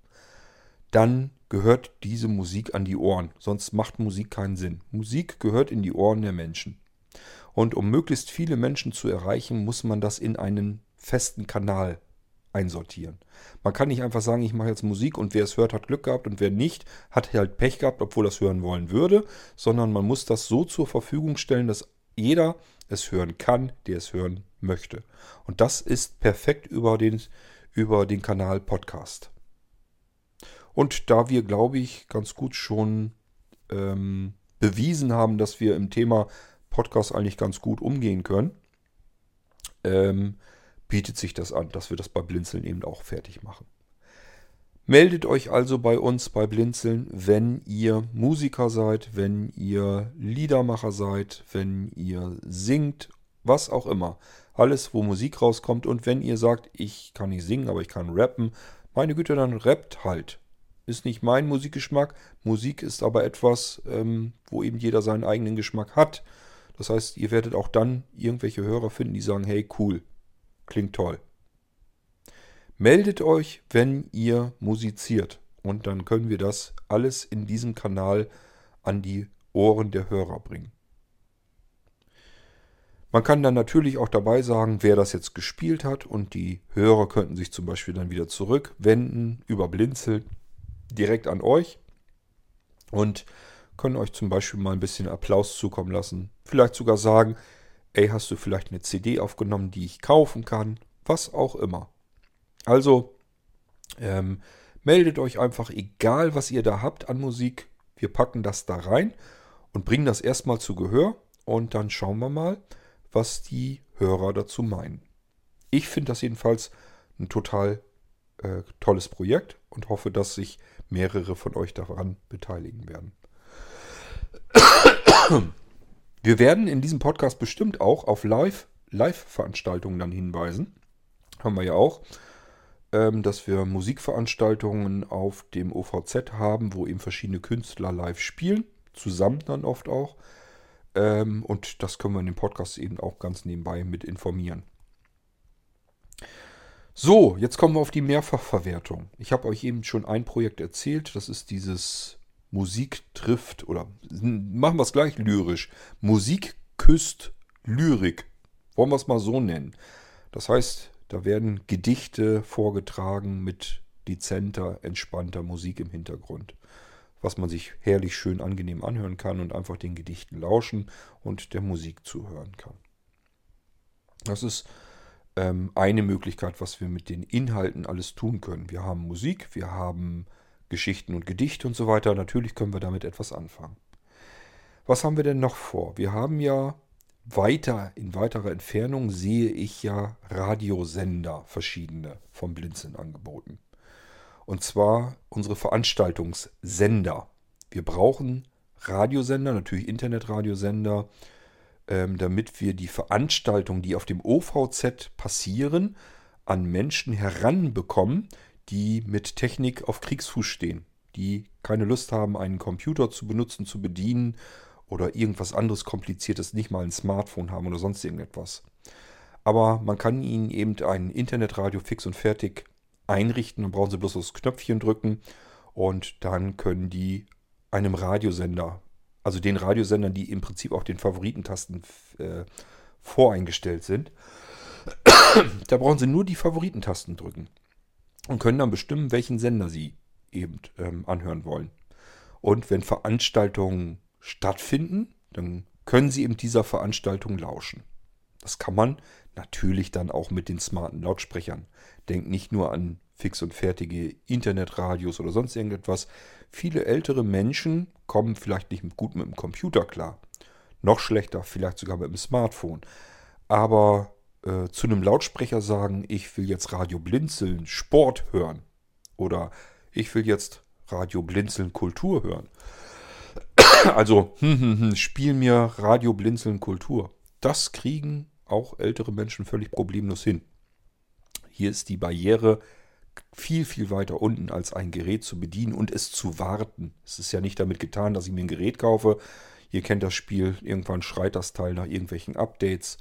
dann gehört diese Musik an die Ohren. Sonst macht Musik keinen Sinn. Musik gehört in die Ohren der Menschen. Und um möglichst viele Menschen zu erreichen, muss man das in einen festen Kanal einsortieren. Man kann nicht einfach sagen, ich mache jetzt Musik und wer es hört, hat Glück gehabt und wer nicht, hat halt Pech gehabt, obwohl es hören wollen würde, sondern man muss das so zur Verfügung stellen, dass jeder es hören kann, der es hören möchte. Und das ist perfekt über den, über den Kanal Podcast. Und da wir, glaube ich, ganz gut schon ähm, bewiesen haben, dass wir im Thema Podcast eigentlich ganz gut umgehen können, ähm, bietet sich das an, dass wir das bei Blinzeln eben auch fertig machen. Meldet euch also bei uns bei Blinzeln, wenn ihr Musiker seid, wenn ihr Liedermacher seid, wenn ihr singt, was auch immer. Alles, wo Musik rauskommt. Und wenn ihr sagt, ich kann nicht singen, aber ich kann rappen, meine Güte, dann rappt halt. Ist nicht mein Musikgeschmack. Musik ist aber etwas, ähm, wo eben jeder seinen eigenen Geschmack hat. Das heißt, ihr werdet auch dann irgendwelche Hörer finden, die sagen, hey, cool, klingt toll. Meldet euch, wenn ihr musiziert. Und dann können wir das alles in diesem Kanal an die Ohren der Hörer bringen. Man kann dann natürlich auch dabei sagen, wer das jetzt gespielt hat und die Hörer könnten sich zum Beispiel dann wieder zurückwenden über Blinzeln direkt an euch und können euch zum Beispiel mal ein bisschen Applaus zukommen lassen. Vielleicht sogar sagen, ey, hast du vielleicht eine CD aufgenommen, die ich kaufen kann? Was auch immer. Also, Ähm, meldet euch einfach, egal was ihr da habt an Musik. Wir packen das da rein und bringen das erstmal zu Gehör und dann schauen wir mal, was die Hörer dazu meinen. Ich finde das jedenfalls ein total äh, tolles Projekt und hoffe, dass sich mehrere von euch daran beteiligen werden. Wir werden in diesem Podcast bestimmt auch auf Live, Live-Veranstaltungen dann hinweisen. Haben wir ja auch, ähm, dass wir Musikveranstaltungen auf dem OVZ haben, wo eben verschiedene Künstler live spielen. Zusammen dann oft auch. Ähm, und das können wir in dem Podcast eben auch ganz nebenbei mit informieren. So, jetzt kommen wir auf die Mehrfachverwertung. Ich habe euch eben schon ein Projekt erzählt. Das ist dieses Musik trifft oder machen wir es gleich lyrisch. Musik küsst Lyrik. Wollen wir es mal so nennen. Das heißt, da werden Gedichte vorgetragen mit dezenter, entspannter Musik im Hintergrund. Was man sich herrlich schön angenehm anhören kann und einfach den Gedichten lauschen und der Musik zuhören kann. Das ist ähm, eine Möglichkeit, was wir mit den Inhalten alles tun können. Wir haben Musik, wir haben Geschichten und Gedichte und so weiter. Natürlich können wir damit etwas anfangen. Was haben wir denn noch vor? Wir haben ja weiter, in weiterer Entfernung sehe ich ja Radiosender, verschiedene vom Blinzeln angeboten. Und zwar unsere Veranstaltungssender. Wir brauchen Radiosender, natürlich Internetradiosender, ähm, damit wir die Veranstaltungen, die auf dem OVZ passieren, an Menschen heranbekommen, die mit Technik auf Kriegsfuß stehen, die keine Lust haben, einen Computer zu benutzen, zu bedienen oder irgendwas anderes Kompliziertes, nicht mal ein Smartphone haben oder sonst irgendetwas. Aber man kann ihnen eben ein Internetradio fix und fertig einrichten. Dann brauchen sie bloß das Knöpfchen drücken und dann können die einem Radiosender also den Radiosendern, die im Prinzip auf den Favoritentasten äh, voreingestellt sind. da brauchen Sie nur die Favoritentasten drücken und können dann bestimmen, welchen Sender Sie eben ähm, anhören wollen. Und wenn Veranstaltungen stattfinden, dann können Sie eben dieser Veranstaltung lauschen. Das kann man natürlich dann auch mit den smarten Lautsprechern. Denkt nicht nur an fix und fertige Internetradios oder sonst irgendetwas. Viele ältere Menschen kommen vielleicht nicht gut mit dem Computer klar. Noch schlechter, vielleicht sogar mit dem Smartphone. Aber äh, zu einem Lautsprecher sagen, ich will jetzt Radio Blinzeln Sport hören. Oder ich will jetzt Radio Blinzeln Kultur hören. Also, hm, hm, hm, spiel mir Radio Blinzeln Kultur. Das kriegen auch ältere Menschen völlig problemlos hin. Hier ist die Barriere viel, viel weiter unten als ein Gerät zu bedienen und es zu warten. Es ist ja nicht damit getan, dass ich mir ein Gerät kaufe. Ihr kennt das Spiel, irgendwann schreit das Teil nach irgendwelchen Updates.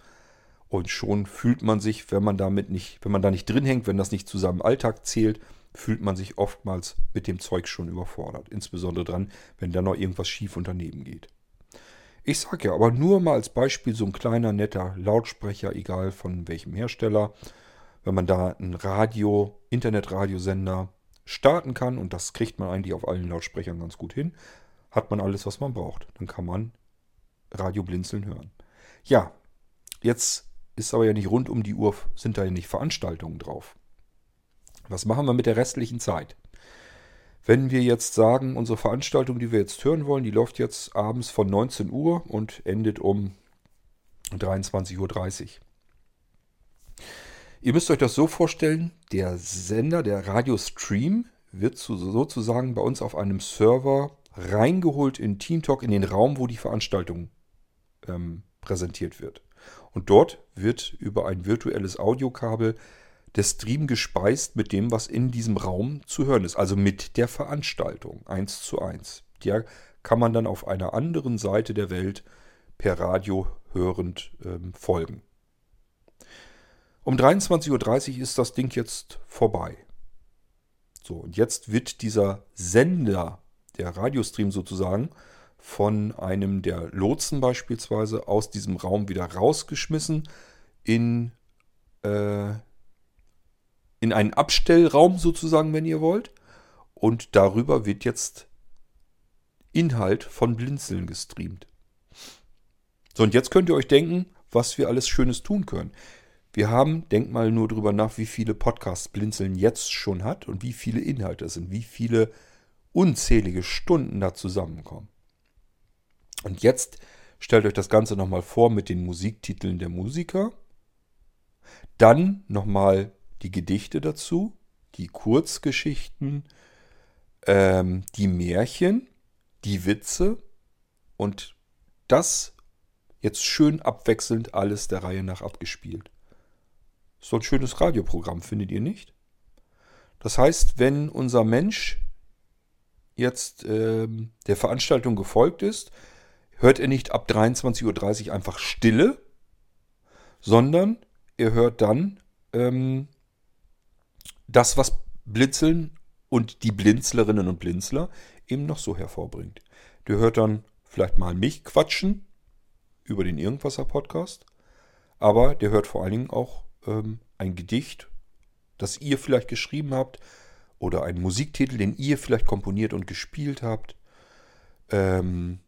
Und schon fühlt man sich, wenn man damit nicht, wenn man da nicht drin hängt, wenn das nicht zu seinem Alltag zählt, fühlt man sich oftmals mit dem Zeug schon überfordert. Insbesondere dann, wenn da noch irgendwas schief und daneben geht. Ich sage ja aber nur mal als Beispiel so ein kleiner netter Lautsprecher, egal von welchem Hersteller, wenn man da einen Radio, Internetradiosender starten kann, und das kriegt man eigentlich auf allen Lautsprechern ganz gut hin, hat man alles, was man braucht. Dann kann man Radio blinzeln hören. Ja, jetzt ist aber ja nicht rund um die Uhr, sind da ja nicht Veranstaltungen drauf. Was machen wir mit der restlichen Zeit? Wenn wir jetzt sagen, unsere Veranstaltung, die wir jetzt hören wollen, die läuft jetzt abends von 19 Uhr und endet um 23.30 Uhr. Ihr müsst euch das so vorstellen, der Sender, der Radiostream wird sozusagen bei uns auf einem Server reingeholt in TeamTalk in den Raum, wo die Veranstaltung ähm, präsentiert wird. Und dort wird über ein virtuelles Audiokabel der Stream gespeist mit dem, was in diesem Raum zu hören ist. Also mit der Veranstaltung, eins zu eins. Der kann man dann auf einer anderen Seite der Welt per Radio hörend ähm, folgen. Um 23.30 Uhr ist das Ding jetzt vorbei. So, und jetzt wird dieser Sender, der Radiostream sozusagen, von einem der Lotsen beispielsweise aus diesem Raum wieder rausgeschmissen in, äh, in einen Abstellraum sozusagen, wenn ihr wollt. Und darüber wird jetzt Inhalt von Blinzeln gestreamt. So, und jetzt könnt ihr euch denken, was wir alles Schönes tun können. Wir haben, denk mal nur drüber nach, wie viele Podcasts Blinzeln jetzt schon hat und wie viele Inhalte es sind, wie viele unzählige Stunden da zusammenkommen. Und jetzt stellt euch das Ganze nochmal vor mit den Musiktiteln der Musiker. Dann nochmal die Gedichte dazu, die Kurzgeschichten, ähm, die Märchen, die Witze und das jetzt schön abwechselnd alles der Reihe nach abgespielt. So ein schönes Radioprogramm, findet ihr nicht? Das heißt, wenn unser Mensch jetzt ähm, der Veranstaltung gefolgt ist, hört er nicht ab 23.30 Uhr einfach Stille, sondern er hört dann ähm, das, was Blitzeln und die Blinzlerinnen und Blinzler eben noch so hervorbringt. Der hört dann vielleicht mal mich quatschen über den Irgendwasser-Podcast, aber der hört vor allen Dingen auch ähm, ein Gedicht, das ihr vielleicht geschrieben habt, oder einen Musiktitel, den ihr vielleicht komponiert und gespielt habt. Ähm,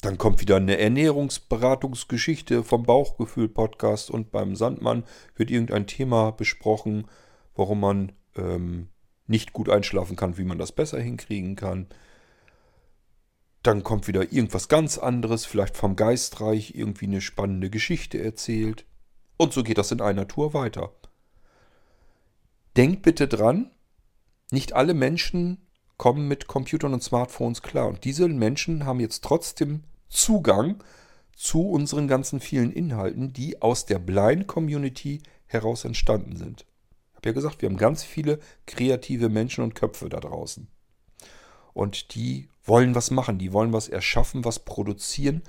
dann kommt wieder eine Ernährungsberatungsgeschichte vom Bauchgefühl-Podcast und beim Sandmann wird irgendein Thema besprochen, warum man ähm, nicht gut einschlafen kann, wie man das besser hinkriegen kann. Dann kommt wieder irgendwas ganz anderes, vielleicht vom Geistreich irgendwie eine spannende Geschichte erzählt. Und so geht das in einer Tour weiter. Denkt bitte dran, nicht alle Menschen kommen mit Computern und Smartphones klar. Und diese Menschen haben jetzt trotzdem Zugang zu unseren ganzen vielen Inhalten, die aus der Blind Community heraus entstanden sind. Ich habe ja gesagt, wir haben ganz viele kreative Menschen und Köpfe da draußen. Und die wollen was machen, die wollen was erschaffen, was produzieren,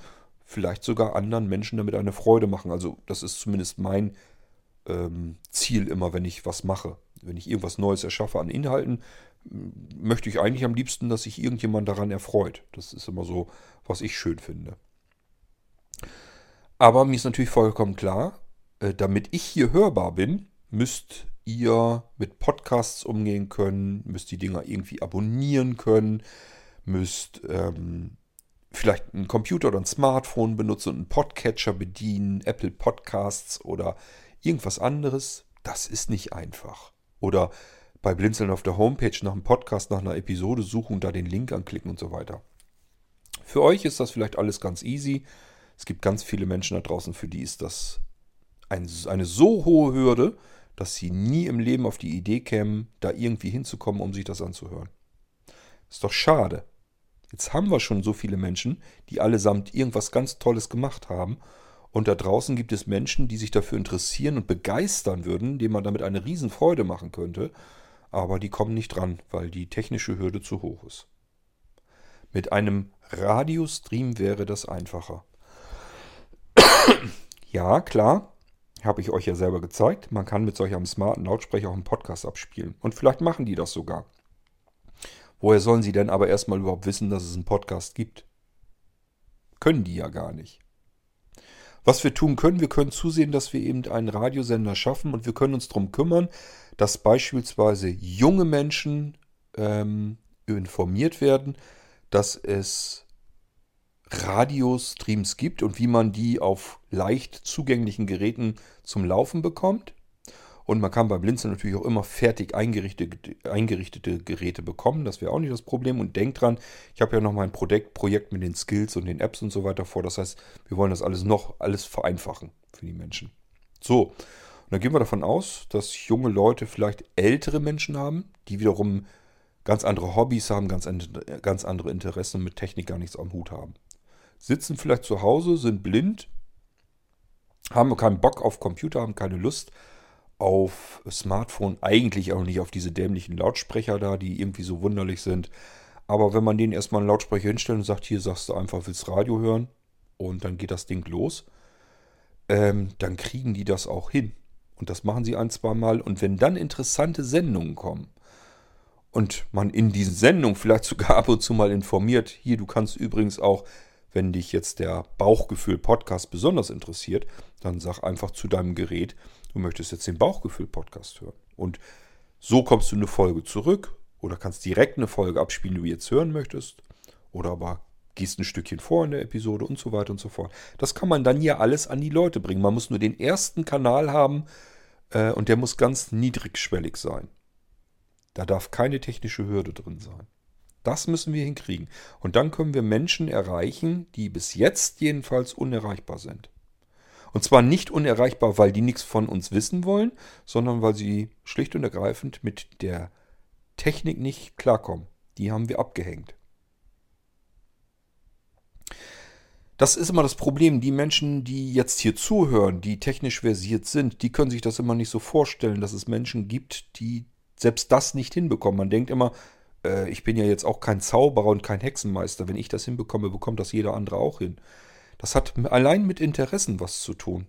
vielleicht sogar anderen Menschen damit eine Freude machen. Also das ist zumindest mein ähm, Ziel immer, wenn ich was mache. Wenn ich irgendwas Neues erschaffe an Inhalten, möchte ich eigentlich am liebsten, dass sich irgendjemand daran erfreut. Das ist immer so, was ich schön finde. Aber mir ist natürlich vollkommen klar, äh, damit ich hier hörbar bin, müsst ihr mit Podcasts umgehen können, müsst die Dinger irgendwie abonnieren können, müsst ähm, vielleicht einen Computer oder ein Smartphone benutzen und einen Podcatcher bedienen, Apple Podcasts oder irgendwas anderes. Das ist nicht einfach. Oder bei Blinzeln auf der Homepage nach einem Podcast, nach einer Episode suchen und da den Link anklicken und so weiter. Für euch ist das vielleicht alles ganz easy. Es gibt ganz viele Menschen da draußen, für die ist das ein, eine so hohe Hürde, dass sie nie im Leben auf die Idee kämen, da irgendwie hinzukommen, um sich das anzuhören. Ist doch schade. Jetzt haben wir schon so viele Menschen, die allesamt irgendwas ganz Tolles gemacht haben. Und da draußen gibt es Menschen, die sich dafür interessieren und begeistern würden, denen man damit eine Riesenfreude machen könnte aber die kommen nicht dran, weil die technische Hürde zu hoch ist. Mit einem Radiostream wäre das einfacher. ja, klar, habe ich euch ja selber gezeigt. Man kann mit solch einem smarten Lautsprecher auch einen Podcast abspielen. Und vielleicht machen die das sogar. Woher sollen sie denn aber erstmal überhaupt wissen, dass es einen Podcast gibt? Können die ja gar nicht. Was wir tun können, wir können zusehen, dass wir eben einen Radiosender schaffen und wir können uns darum kümmern, dass beispielsweise junge Menschen ähm, informiert werden, dass es Radiostreams gibt und wie man die auf leicht zugänglichen Geräten zum Laufen bekommt. Und man kann bei Blinzeln natürlich auch immer fertig eingerichtete, eingerichtete Geräte bekommen. Das wäre auch nicht das Problem. Und denkt dran, ich habe ja noch mein Projekt, Projekt mit den Skills und den Apps und so weiter vor. Das heißt, wir wollen das alles noch alles vereinfachen für die Menschen. So, dann gehen wir davon aus, dass junge Leute vielleicht ältere Menschen haben, die wiederum ganz andere Hobbys haben, ganz, ganz andere Interessen und mit Technik gar nichts am Hut haben. Sitzen vielleicht zu Hause, sind blind, haben keinen Bock auf Computer, haben keine Lust, auf Smartphone, eigentlich auch nicht auf diese dämlichen Lautsprecher da, die irgendwie so wunderlich sind. Aber wenn man denen erstmal einen Lautsprecher hinstellt und sagt, hier sagst du einfach, willst Radio hören und dann geht das Ding los, ähm, dann kriegen die das auch hin. Und das machen sie ein, zwei Mal. Und wenn dann interessante Sendungen kommen und man in diesen Sendungen vielleicht sogar ab und zu mal informiert, hier, du kannst übrigens auch, wenn dich jetzt der Bauchgefühl-Podcast besonders interessiert, dann sag einfach zu deinem Gerät, du möchtest jetzt den Bauchgefühl-Podcast hören. Und so kommst du eine Folge zurück oder kannst direkt eine Folge abspielen, die du jetzt hören möchtest. Oder aber gehst ein Stückchen vor in der Episode und so weiter und so fort. Das kann man dann ja alles an die Leute bringen. Man muss nur den ersten Kanal haben, Äh, und der muss ganz niedrigschwellig sein. Da darf keine technische Hürde drin sein. Das müssen wir hinkriegen. Und dann können wir Menschen erreichen, die bis jetzt jedenfalls unerreichbar sind. Und zwar nicht unerreichbar, weil die nichts von uns wissen wollen, sondern weil sie schlicht und ergreifend mit der Technik nicht klarkommen. Die haben wir abgehängt. Das ist immer das Problem. Die Menschen, die jetzt hier zuhören, die technisch versiert sind, die können sich das immer nicht so vorstellen, dass es Menschen gibt, die selbst das nicht hinbekommen. Man denkt immer, äh, ich bin ja jetzt auch kein Zauberer und kein Hexenmeister. Wenn ich das hinbekomme, bekommt das jeder andere auch hin. Das hat allein mit Interessen was zu tun.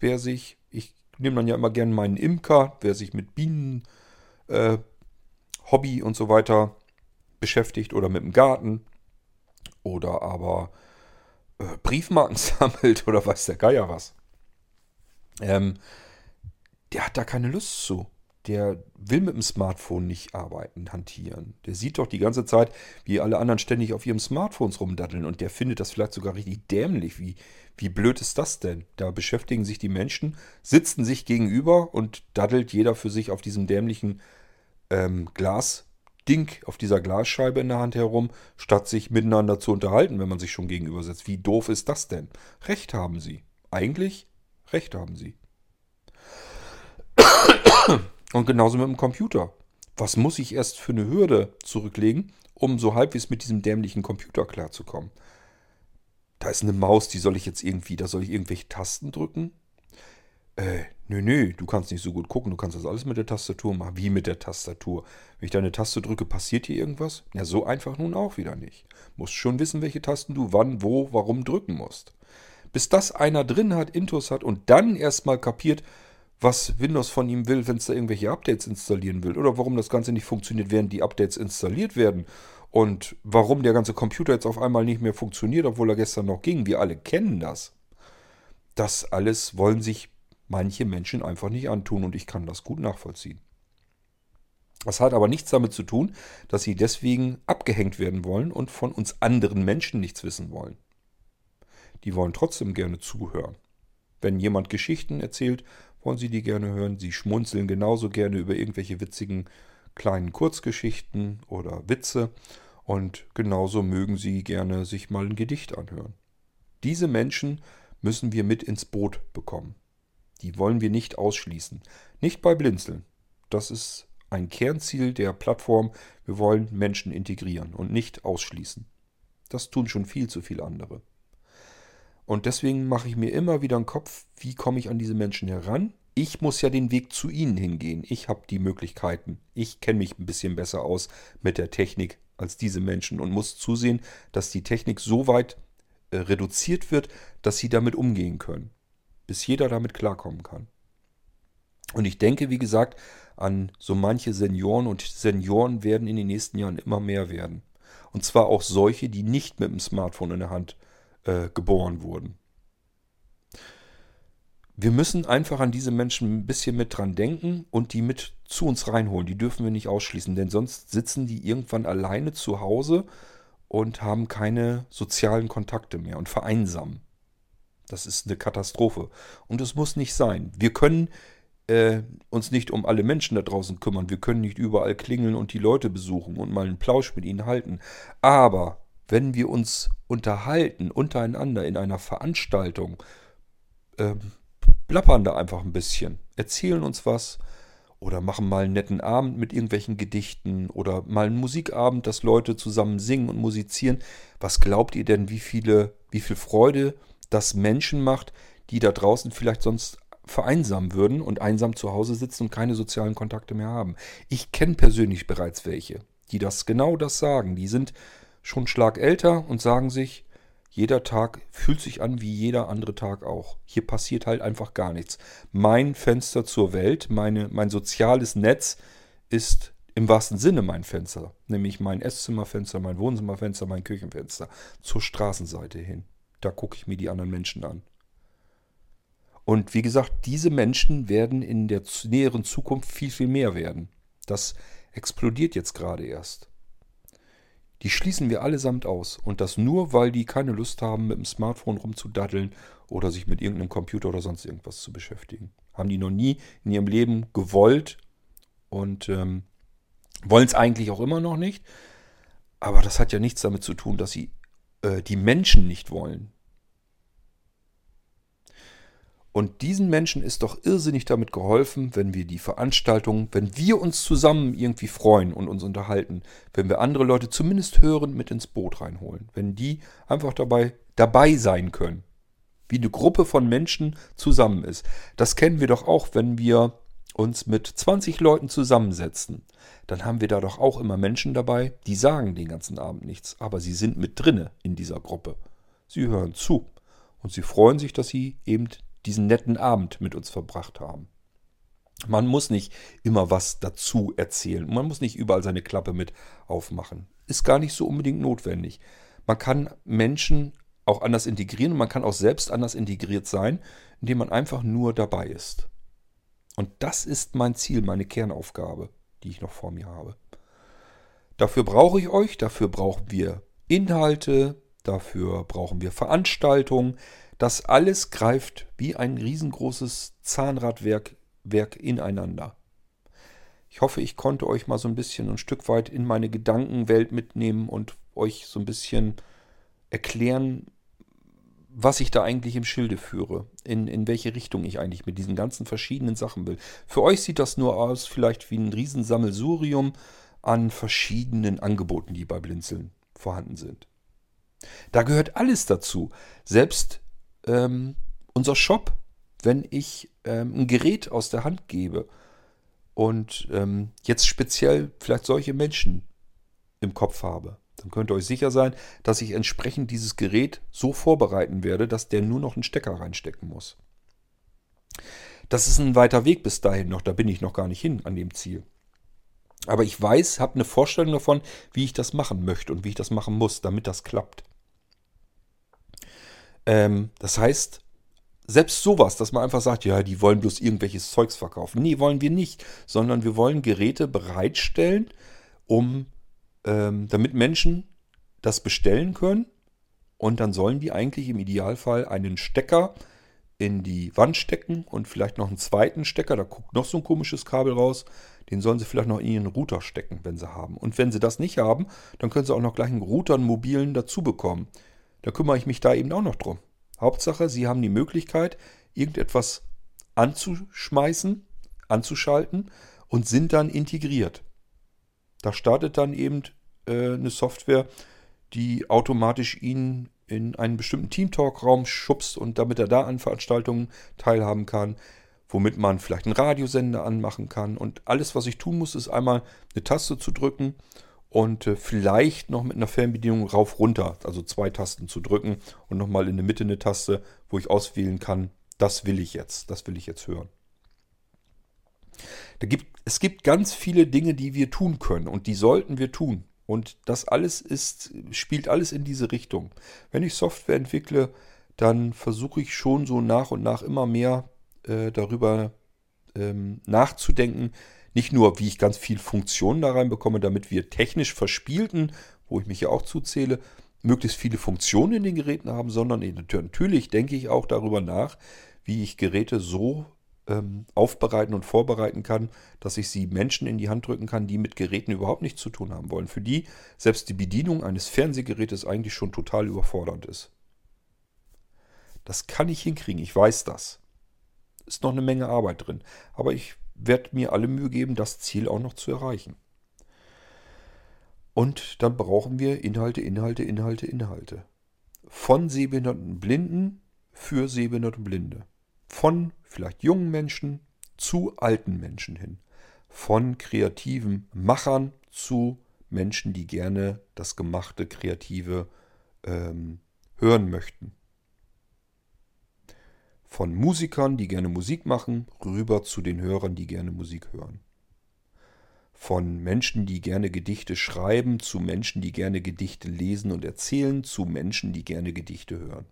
Wer sich, ich nehme dann ja immer gerne meinen Imker, wer sich mit Bienen, äh, Hobby und so weiter beschäftigt oder mit dem Garten oder aber Briefmarken sammelt oder weiß der Geier was. Ähm, der hat da keine Lust zu. Der will mit dem Smartphone nicht arbeiten, hantieren. Der sieht doch die ganze Zeit, wie alle anderen ständig auf ihrem Smartphones rumdaddeln und der findet das vielleicht sogar richtig dämlich. Wie, wie blöd ist das denn? Da beschäftigen sich die Menschen, sitzen sich gegenüber und daddelt jeder für sich auf diesem dämlichen ähm, Glas Ding auf dieser Glasscheibe in der Hand herum, statt sich miteinander zu unterhalten, wenn man sich schon gegenüber setzt. Wie doof ist das denn? Recht haben sie. Eigentlich Recht haben sie. Und genauso mit dem Computer. Was muss ich erst für eine Hürde zurücklegen, um so halbwegs mit diesem dämlichen Computer klarzukommen? Da ist eine Maus, die soll ich jetzt irgendwie, da soll ich irgendwelche Tasten drücken? Äh, nö, nö, du kannst nicht so gut gucken, du kannst das alles mit der Tastatur machen. Wie mit der Tastatur? Wenn ich deine Taste drücke, passiert hier irgendwas? Ja, so einfach nun auch wieder nicht. Musst schon wissen, welche Tasten du wann, wo, warum drücken musst. Bis das einer drin hat, Intus hat und dann erstmal kapiert, was Windows von ihm will, wenn es da irgendwelche Updates installieren will. Oder warum das Ganze nicht funktioniert, während die Updates installiert werden. Und warum der ganze Computer jetzt auf einmal nicht mehr funktioniert, obwohl er gestern noch ging. Wir alle kennen das. Das alles wollen sich manche Menschen einfach nicht antun und ich kann das gut nachvollziehen. Das hat aber nichts damit zu tun, dass sie deswegen abgehängt werden wollen und von uns anderen Menschen nichts wissen wollen. Die wollen trotzdem gerne zuhören. Wenn jemand Geschichten erzählt, wollen sie die gerne hören. Sie schmunzeln genauso gerne über irgendwelche witzigen kleinen Kurzgeschichten oder Witze und genauso mögen sie gerne sich mal ein Gedicht anhören. Diese Menschen müssen wir mit ins Boot bekommen. Die wollen wir nicht ausschließen. Nicht bei Blinzeln. Das ist ein Kernziel der Plattform. Wir wollen Menschen integrieren und nicht ausschließen. Das tun schon viel zu viele andere. Und deswegen mache ich mir immer wieder einen Kopf, wie komme ich an diese Menschen heran? Ich muss ja den Weg zu ihnen hingehen. Ich habe die Möglichkeiten. Ich kenne mich ein bisschen besser aus mit der Technik als diese Menschen und muss zusehen, dass die Technik so weit äh, reduziert wird, dass sie damit umgehen können bis jeder damit klarkommen kann. Und ich denke, wie gesagt, an so manche Senioren und Senioren werden in den nächsten Jahren immer mehr werden. Und zwar auch solche, die nicht mit dem Smartphone in der Hand äh, geboren wurden. Wir müssen einfach an diese Menschen ein bisschen mit dran denken und die mit zu uns reinholen. Die dürfen wir nicht ausschließen, denn sonst sitzen die irgendwann alleine zu Hause und haben keine sozialen Kontakte mehr und vereinsamen. Das ist eine Katastrophe. Und es muss nicht sein. Wir können äh, uns nicht um alle Menschen da draußen kümmern. Wir können nicht überall klingeln und die Leute besuchen und mal einen Plausch mit ihnen halten. Aber wenn wir uns unterhalten untereinander in einer Veranstaltung, äh, plappern da einfach ein bisschen, erzählen uns was oder machen mal einen netten Abend mit irgendwelchen Gedichten oder mal einen Musikabend, dass Leute zusammen singen und musizieren. Was glaubt ihr denn, wie viele, wie viel Freude das Menschen macht, die da draußen vielleicht sonst vereinsamen würden und einsam zu Hause sitzen und keine sozialen Kontakte mehr haben. Ich kenne persönlich bereits welche, die das genau das sagen. Die sind schon Schlag älter und sagen sich, jeder Tag fühlt sich an wie jeder andere Tag auch. Hier passiert halt einfach gar nichts. Mein Fenster zur Welt, meine, mein soziales Netz ist im wahrsten Sinne mein Fenster, nämlich mein Esszimmerfenster, mein Wohnzimmerfenster, mein Küchenfenster zur Straßenseite hin. Da gucke ich mir die anderen Menschen an. Und wie gesagt, diese Menschen werden in der näheren Zukunft viel, viel mehr werden. Das explodiert jetzt gerade erst. Die schließen wir allesamt aus. Und das nur, weil die keine Lust haben, mit dem Smartphone rumzudaddeln oder sich mit irgendeinem Computer oder sonst irgendwas zu beschäftigen. Haben die noch nie in ihrem Leben gewollt und ähm, wollen es eigentlich auch immer noch nicht. Aber das hat ja nichts damit zu tun, dass sie äh, die Menschen nicht wollen. Und diesen Menschen ist doch irrsinnig damit geholfen, wenn wir die Veranstaltung, wenn wir uns zusammen irgendwie freuen und uns unterhalten, wenn wir andere Leute zumindest hören mit ins Boot reinholen, wenn die einfach dabei dabei sein können, wie eine Gruppe von Menschen zusammen ist. Das kennen wir doch auch, wenn wir uns mit 20 Leuten zusammensetzen. Dann haben wir da doch auch immer Menschen dabei, die sagen den ganzen Abend nichts, aber sie sind mit drinne in dieser Gruppe. Sie hören zu und sie freuen sich, dass sie eben diesen netten Abend mit uns verbracht haben. Man muss nicht immer was dazu erzählen. Man muss nicht überall seine Klappe mit aufmachen. Ist gar nicht so unbedingt notwendig. Man kann Menschen auch anders integrieren und man kann auch selbst anders integriert sein, indem man einfach nur dabei ist. Und das ist mein Ziel, meine Kernaufgabe, die ich noch vor mir habe. Dafür brauche ich euch, dafür brauchen wir Inhalte, dafür brauchen wir Veranstaltungen, das alles greift wie ein riesengroßes Zahnradwerk Werk ineinander. Ich hoffe, ich konnte euch mal so ein bisschen ein Stück weit in meine Gedankenwelt mitnehmen und euch so ein bisschen erklären, was ich da eigentlich im Schilde führe, in, in welche Richtung ich eigentlich mit diesen ganzen verschiedenen Sachen will. Für euch sieht das nur aus, vielleicht wie ein Riesensammelsurium an verschiedenen Angeboten, die bei Blinzeln vorhanden sind. Da gehört alles dazu. Selbst ähm, unser Shop, wenn ich ähm, ein Gerät aus der Hand gebe und ähm, jetzt speziell vielleicht solche Menschen im Kopf habe, dann könnt ihr euch sicher sein, dass ich entsprechend dieses Gerät so vorbereiten werde, dass der nur noch einen Stecker reinstecken muss. Das ist ein weiter Weg bis dahin noch, da bin ich noch gar nicht hin an dem Ziel. Aber ich weiß, habe eine Vorstellung davon, wie ich das machen möchte und wie ich das machen muss, damit das klappt. Ähm, das heißt, selbst sowas, dass man einfach sagt, ja, die wollen bloß irgendwelches Zeugs verkaufen. Nee, wollen wir nicht, sondern wir wollen Geräte bereitstellen, um ähm, damit Menschen das bestellen können. Und dann sollen die eigentlich im Idealfall einen Stecker in die Wand stecken und vielleicht noch einen zweiten Stecker, da guckt noch so ein komisches Kabel raus, den sollen sie vielleicht noch in ihren Router stecken, wenn sie haben. Und wenn sie das nicht haben, dann können sie auch noch gleich einen Router, einen mobilen dazu bekommen. Da kümmere ich mich da eben auch noch drum. Hauptsache, Sie haben die Möglichkeit, irgendetwas anzuschmeißen, anzuschalten und sind dann integriert. Da startet dann eben äh, eine Software, die automatisch Ihnen in einen bestimmten Teamtalk-Raum schubst und damit er da an Veranstaltungen teilhaben kann, womit man vielleicht einen Radiosender anmachen kann. Und alles, was ich tun muss, ist einmal eine Taste zu drücken und äh, vielleicht noch mit einer Fernbedienung rauf runter, also zwei Tasten zu drücken und nochmal in der Mitte eine Taste, wo ich auswählen kann, das will ich jetzt, das will ich jetzt hören. Da gibt, es gibt ganz viele Dinge, die wir tun können und die sollten wir tun. Und das alles ist, spielt alles in diese Richtung. Wenn ich Software entwickle, dann versuche ich schon so nach und nach immer mehr äh, darüber ähm, nachzudenken, nicht nur, wie ich ganz viel Funktionen da reinbekomme, damit wir technisch verspielten, wo ich mich ja auch zuzähle, möglichst viele Funktionen in den Geräten haben, sondern natürlich denke ich auch darüber nach, wie ich Geräte so ähm, aufbereiten und vorbereiten kann, dass ich sie Menschen in die Hand drücken kann, die mit Geräten überhaupt nichts zu tun haben wollen. Für die selbst die Bedienung eines Fernsehgerätes eigentlich schon total überfordernd ist. Das kann ich hinkriegen, ich weiß das. Ist noch eine Menge Arbeit drin. Aber ich werde mir alle Mühe geben, das Ziel auch noch zu erreichen. Und dann brauchen wir Inhalte, Inhalte, Inhalte, Inhalte. Von sehbehinderten Blinden für sehbehinderte Blinde. Von vielleicht jungen Menschen zu alten Menschen hin. Von kreativen Machern zu Menschen, die gerne das gemachte Kreative ähm, hören möchten. Von Musikern, die gerne Musik machen, rüber zu den Hörern, die gerne Musik hören. Von Menschen, die gerne Gedichte schreiben, zu Menschen, die gerne Gedichte lesen und erzählen, zu Menschen, die gerne Gedichte hören.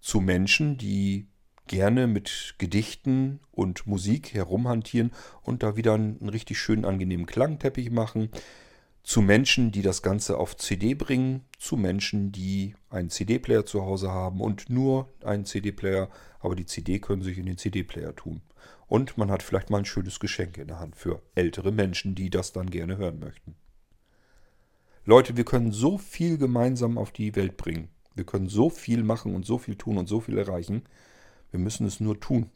Zu Menschen, die gerne mit Gedichten und Musik herumhantieren und da wieder einen richtig schönen, angenehmen Klangteppich machen. zu Menschen, die das Ganze auf CD bringen, zu Menschen, die einen CD-Player zu Hause haben und nur einen CD-Player, aber die CD können sich in den CD-Player tun. Und man hat vielleicht mal ein schönes Geschenk in der Hand für ältere Menschen, die das dann gerne hören möchten. Leute, wir können so viel gemeinsam auf die Welt bringen. Wir können so viel machen und so viel tun und so viel erreichen. Wir müssen es nur tun.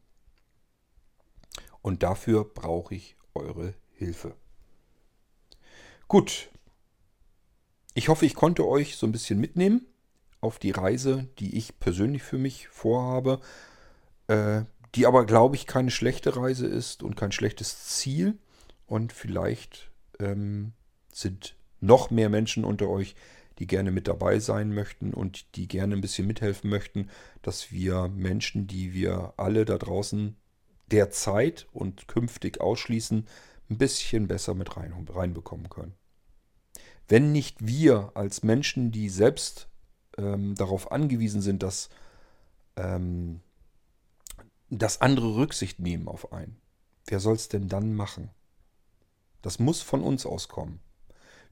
Und dafür brauche ich eure Hilfe. Gut. Ich hoffe, ich konnte euch so ein bisschen mitnehmen auf die Reise, die ich persönlich für mich vorhabe, äh, die aber, glaube ich, keine schlechte Reise ist und kein schlechtes Ziel. Und vielleicht ähm, sind noch mehr Menschen unter euch, die gerne mit dabei sein möchten und die gerne ein bisschen mithelfen möchten, dass wir Menschen, die wir alle da draußen derzeit und künftig ausschließen, ein bisschen besser mit rein, reinbekommen können. Wenn nicht wir als Menschen, die selbst ähm, darauf angewiesen sind, dass, ähm, dass andere Rücksicht nehmen auf einen, wer soll es denn dann machen? Das muss von uns auskommen.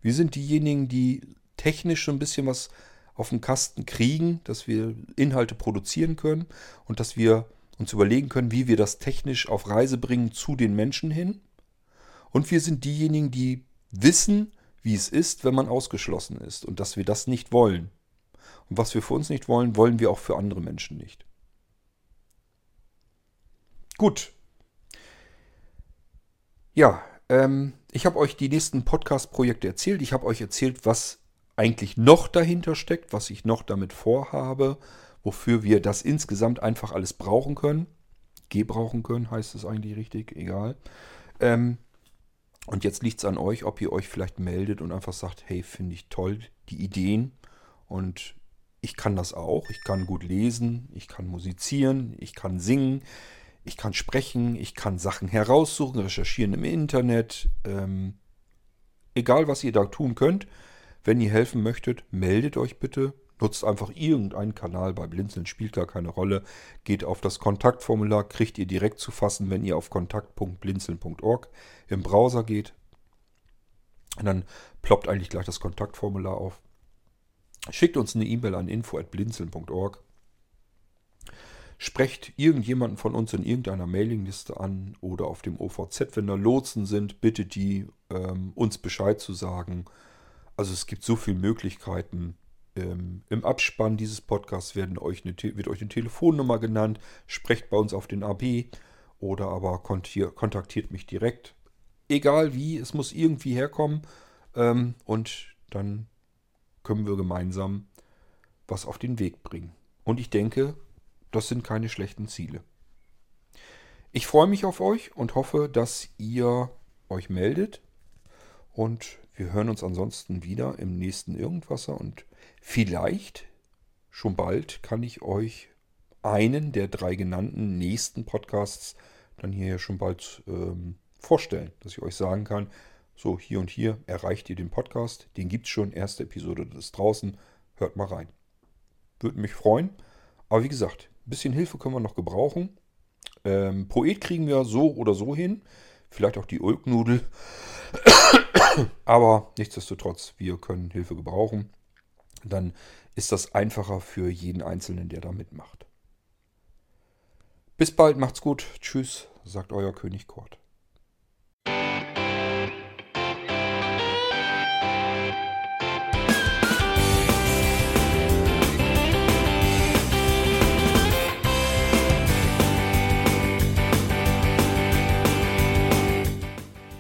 Wir sind diejenigen, die technisch schon ein bisschen was auf dem Kasten kriegen, dass wir Inhalte produzieren können und dass wir uns überlegen können, wie wir das technisch auf Reise bringen zu den Menschen hin. Und wir sind diejenigen, die wissen, wie es ist, wenn man ausgeschlossen ist und dass wir das nicht wollen. Und was wir für uns nicht wollen, wollen wir auch für andere Menschen nicht. Gut. Ja, ähm, ich habe euch die nächsten Podcast-Projekte erzählt. Ich habe euch erzählt, was eigentlich noch dahinter steckt, was ich noch damit vorhabe, wofür wir das insgesamt einfach alles brauchen können. Gebrauchen können heißt es eigentlich richtig, egal. Ähm, und jetzt liegt es an euch, ob ihr euch vielleicht meldet und einfach sagt, hey, finde ich toll, die Ideen. Und ich kann das auch. Ich kann gut lesen, ich kann musizieren, ich kann singen, ich kann sprechen, ich kann Sachen heraussuchen, recherchieren im Internet. Ähm, egal, was ihr da tun könnt. Wenn ihr helfen möchtet, meldet euch bitte. Nutzt einfach irgendeinen Kanal. Bei Blinzeln spielt gar keine Rolle. Geht auf das Kontaktformular, kriegt ihr direkt zu fassen, wenn ihr auf kontakt.blinzeln.org im Browser geht. Und dann ploppt eigentlich gleich das Kontaktformular auf. Schickt uns eine E-Mail an info.blinzeln.org. Sprecht irgendjemanden von uns in irgendeiner Mailingliste an oder auf dem OVZ, wenn da Lotsen sind, bittet die, ähm, uns Bescheid zu sagen. Also es gibt so viele Möglichkeiten. Ähm, Im Abspann dieses Podcasts werden euch eine, wird euch eine Telefonnummer genannt. Sprecht bei uns auf den AB oder aber kontaktiert mich direkt. Egal wie, es muss irgendwie herkommen. Ähm, und dann können wir gemeinsam was auf den Weg bringen. Und ich denke, das sind keine schlechten Ziele. Ich freue mich auf euch und hoffe, dass ihr euch meldet. Und wir hören uns ansonsten wieder im nächsten Irgendwasser. Und vielleicht, schon bald, kann ich euch einen der drei genannten nächsten Podcasts dann hier schon bald ähm, vorstellen. Dass ich euch sagen kann, so hier und hier erreicht ihr den Podcast. Den gibt es schon. Erste Episode ist draußen. Hört mal rein. Würde mich freuen. Aber wie gesagt, ein bisschen Hilfe können wir noch gebrauchen. Ähm, Poet kriegen wir so oder so hin. Vielleicht auch die Ulknudel. Aber nichtsdestotrotz, wir können Hilfe gebrauchen. Dann ist das einfacher für jeden Einzelnen, der da mitmacht. Bis bald, macht's gut. Tschüss, sagt euer König Kurt.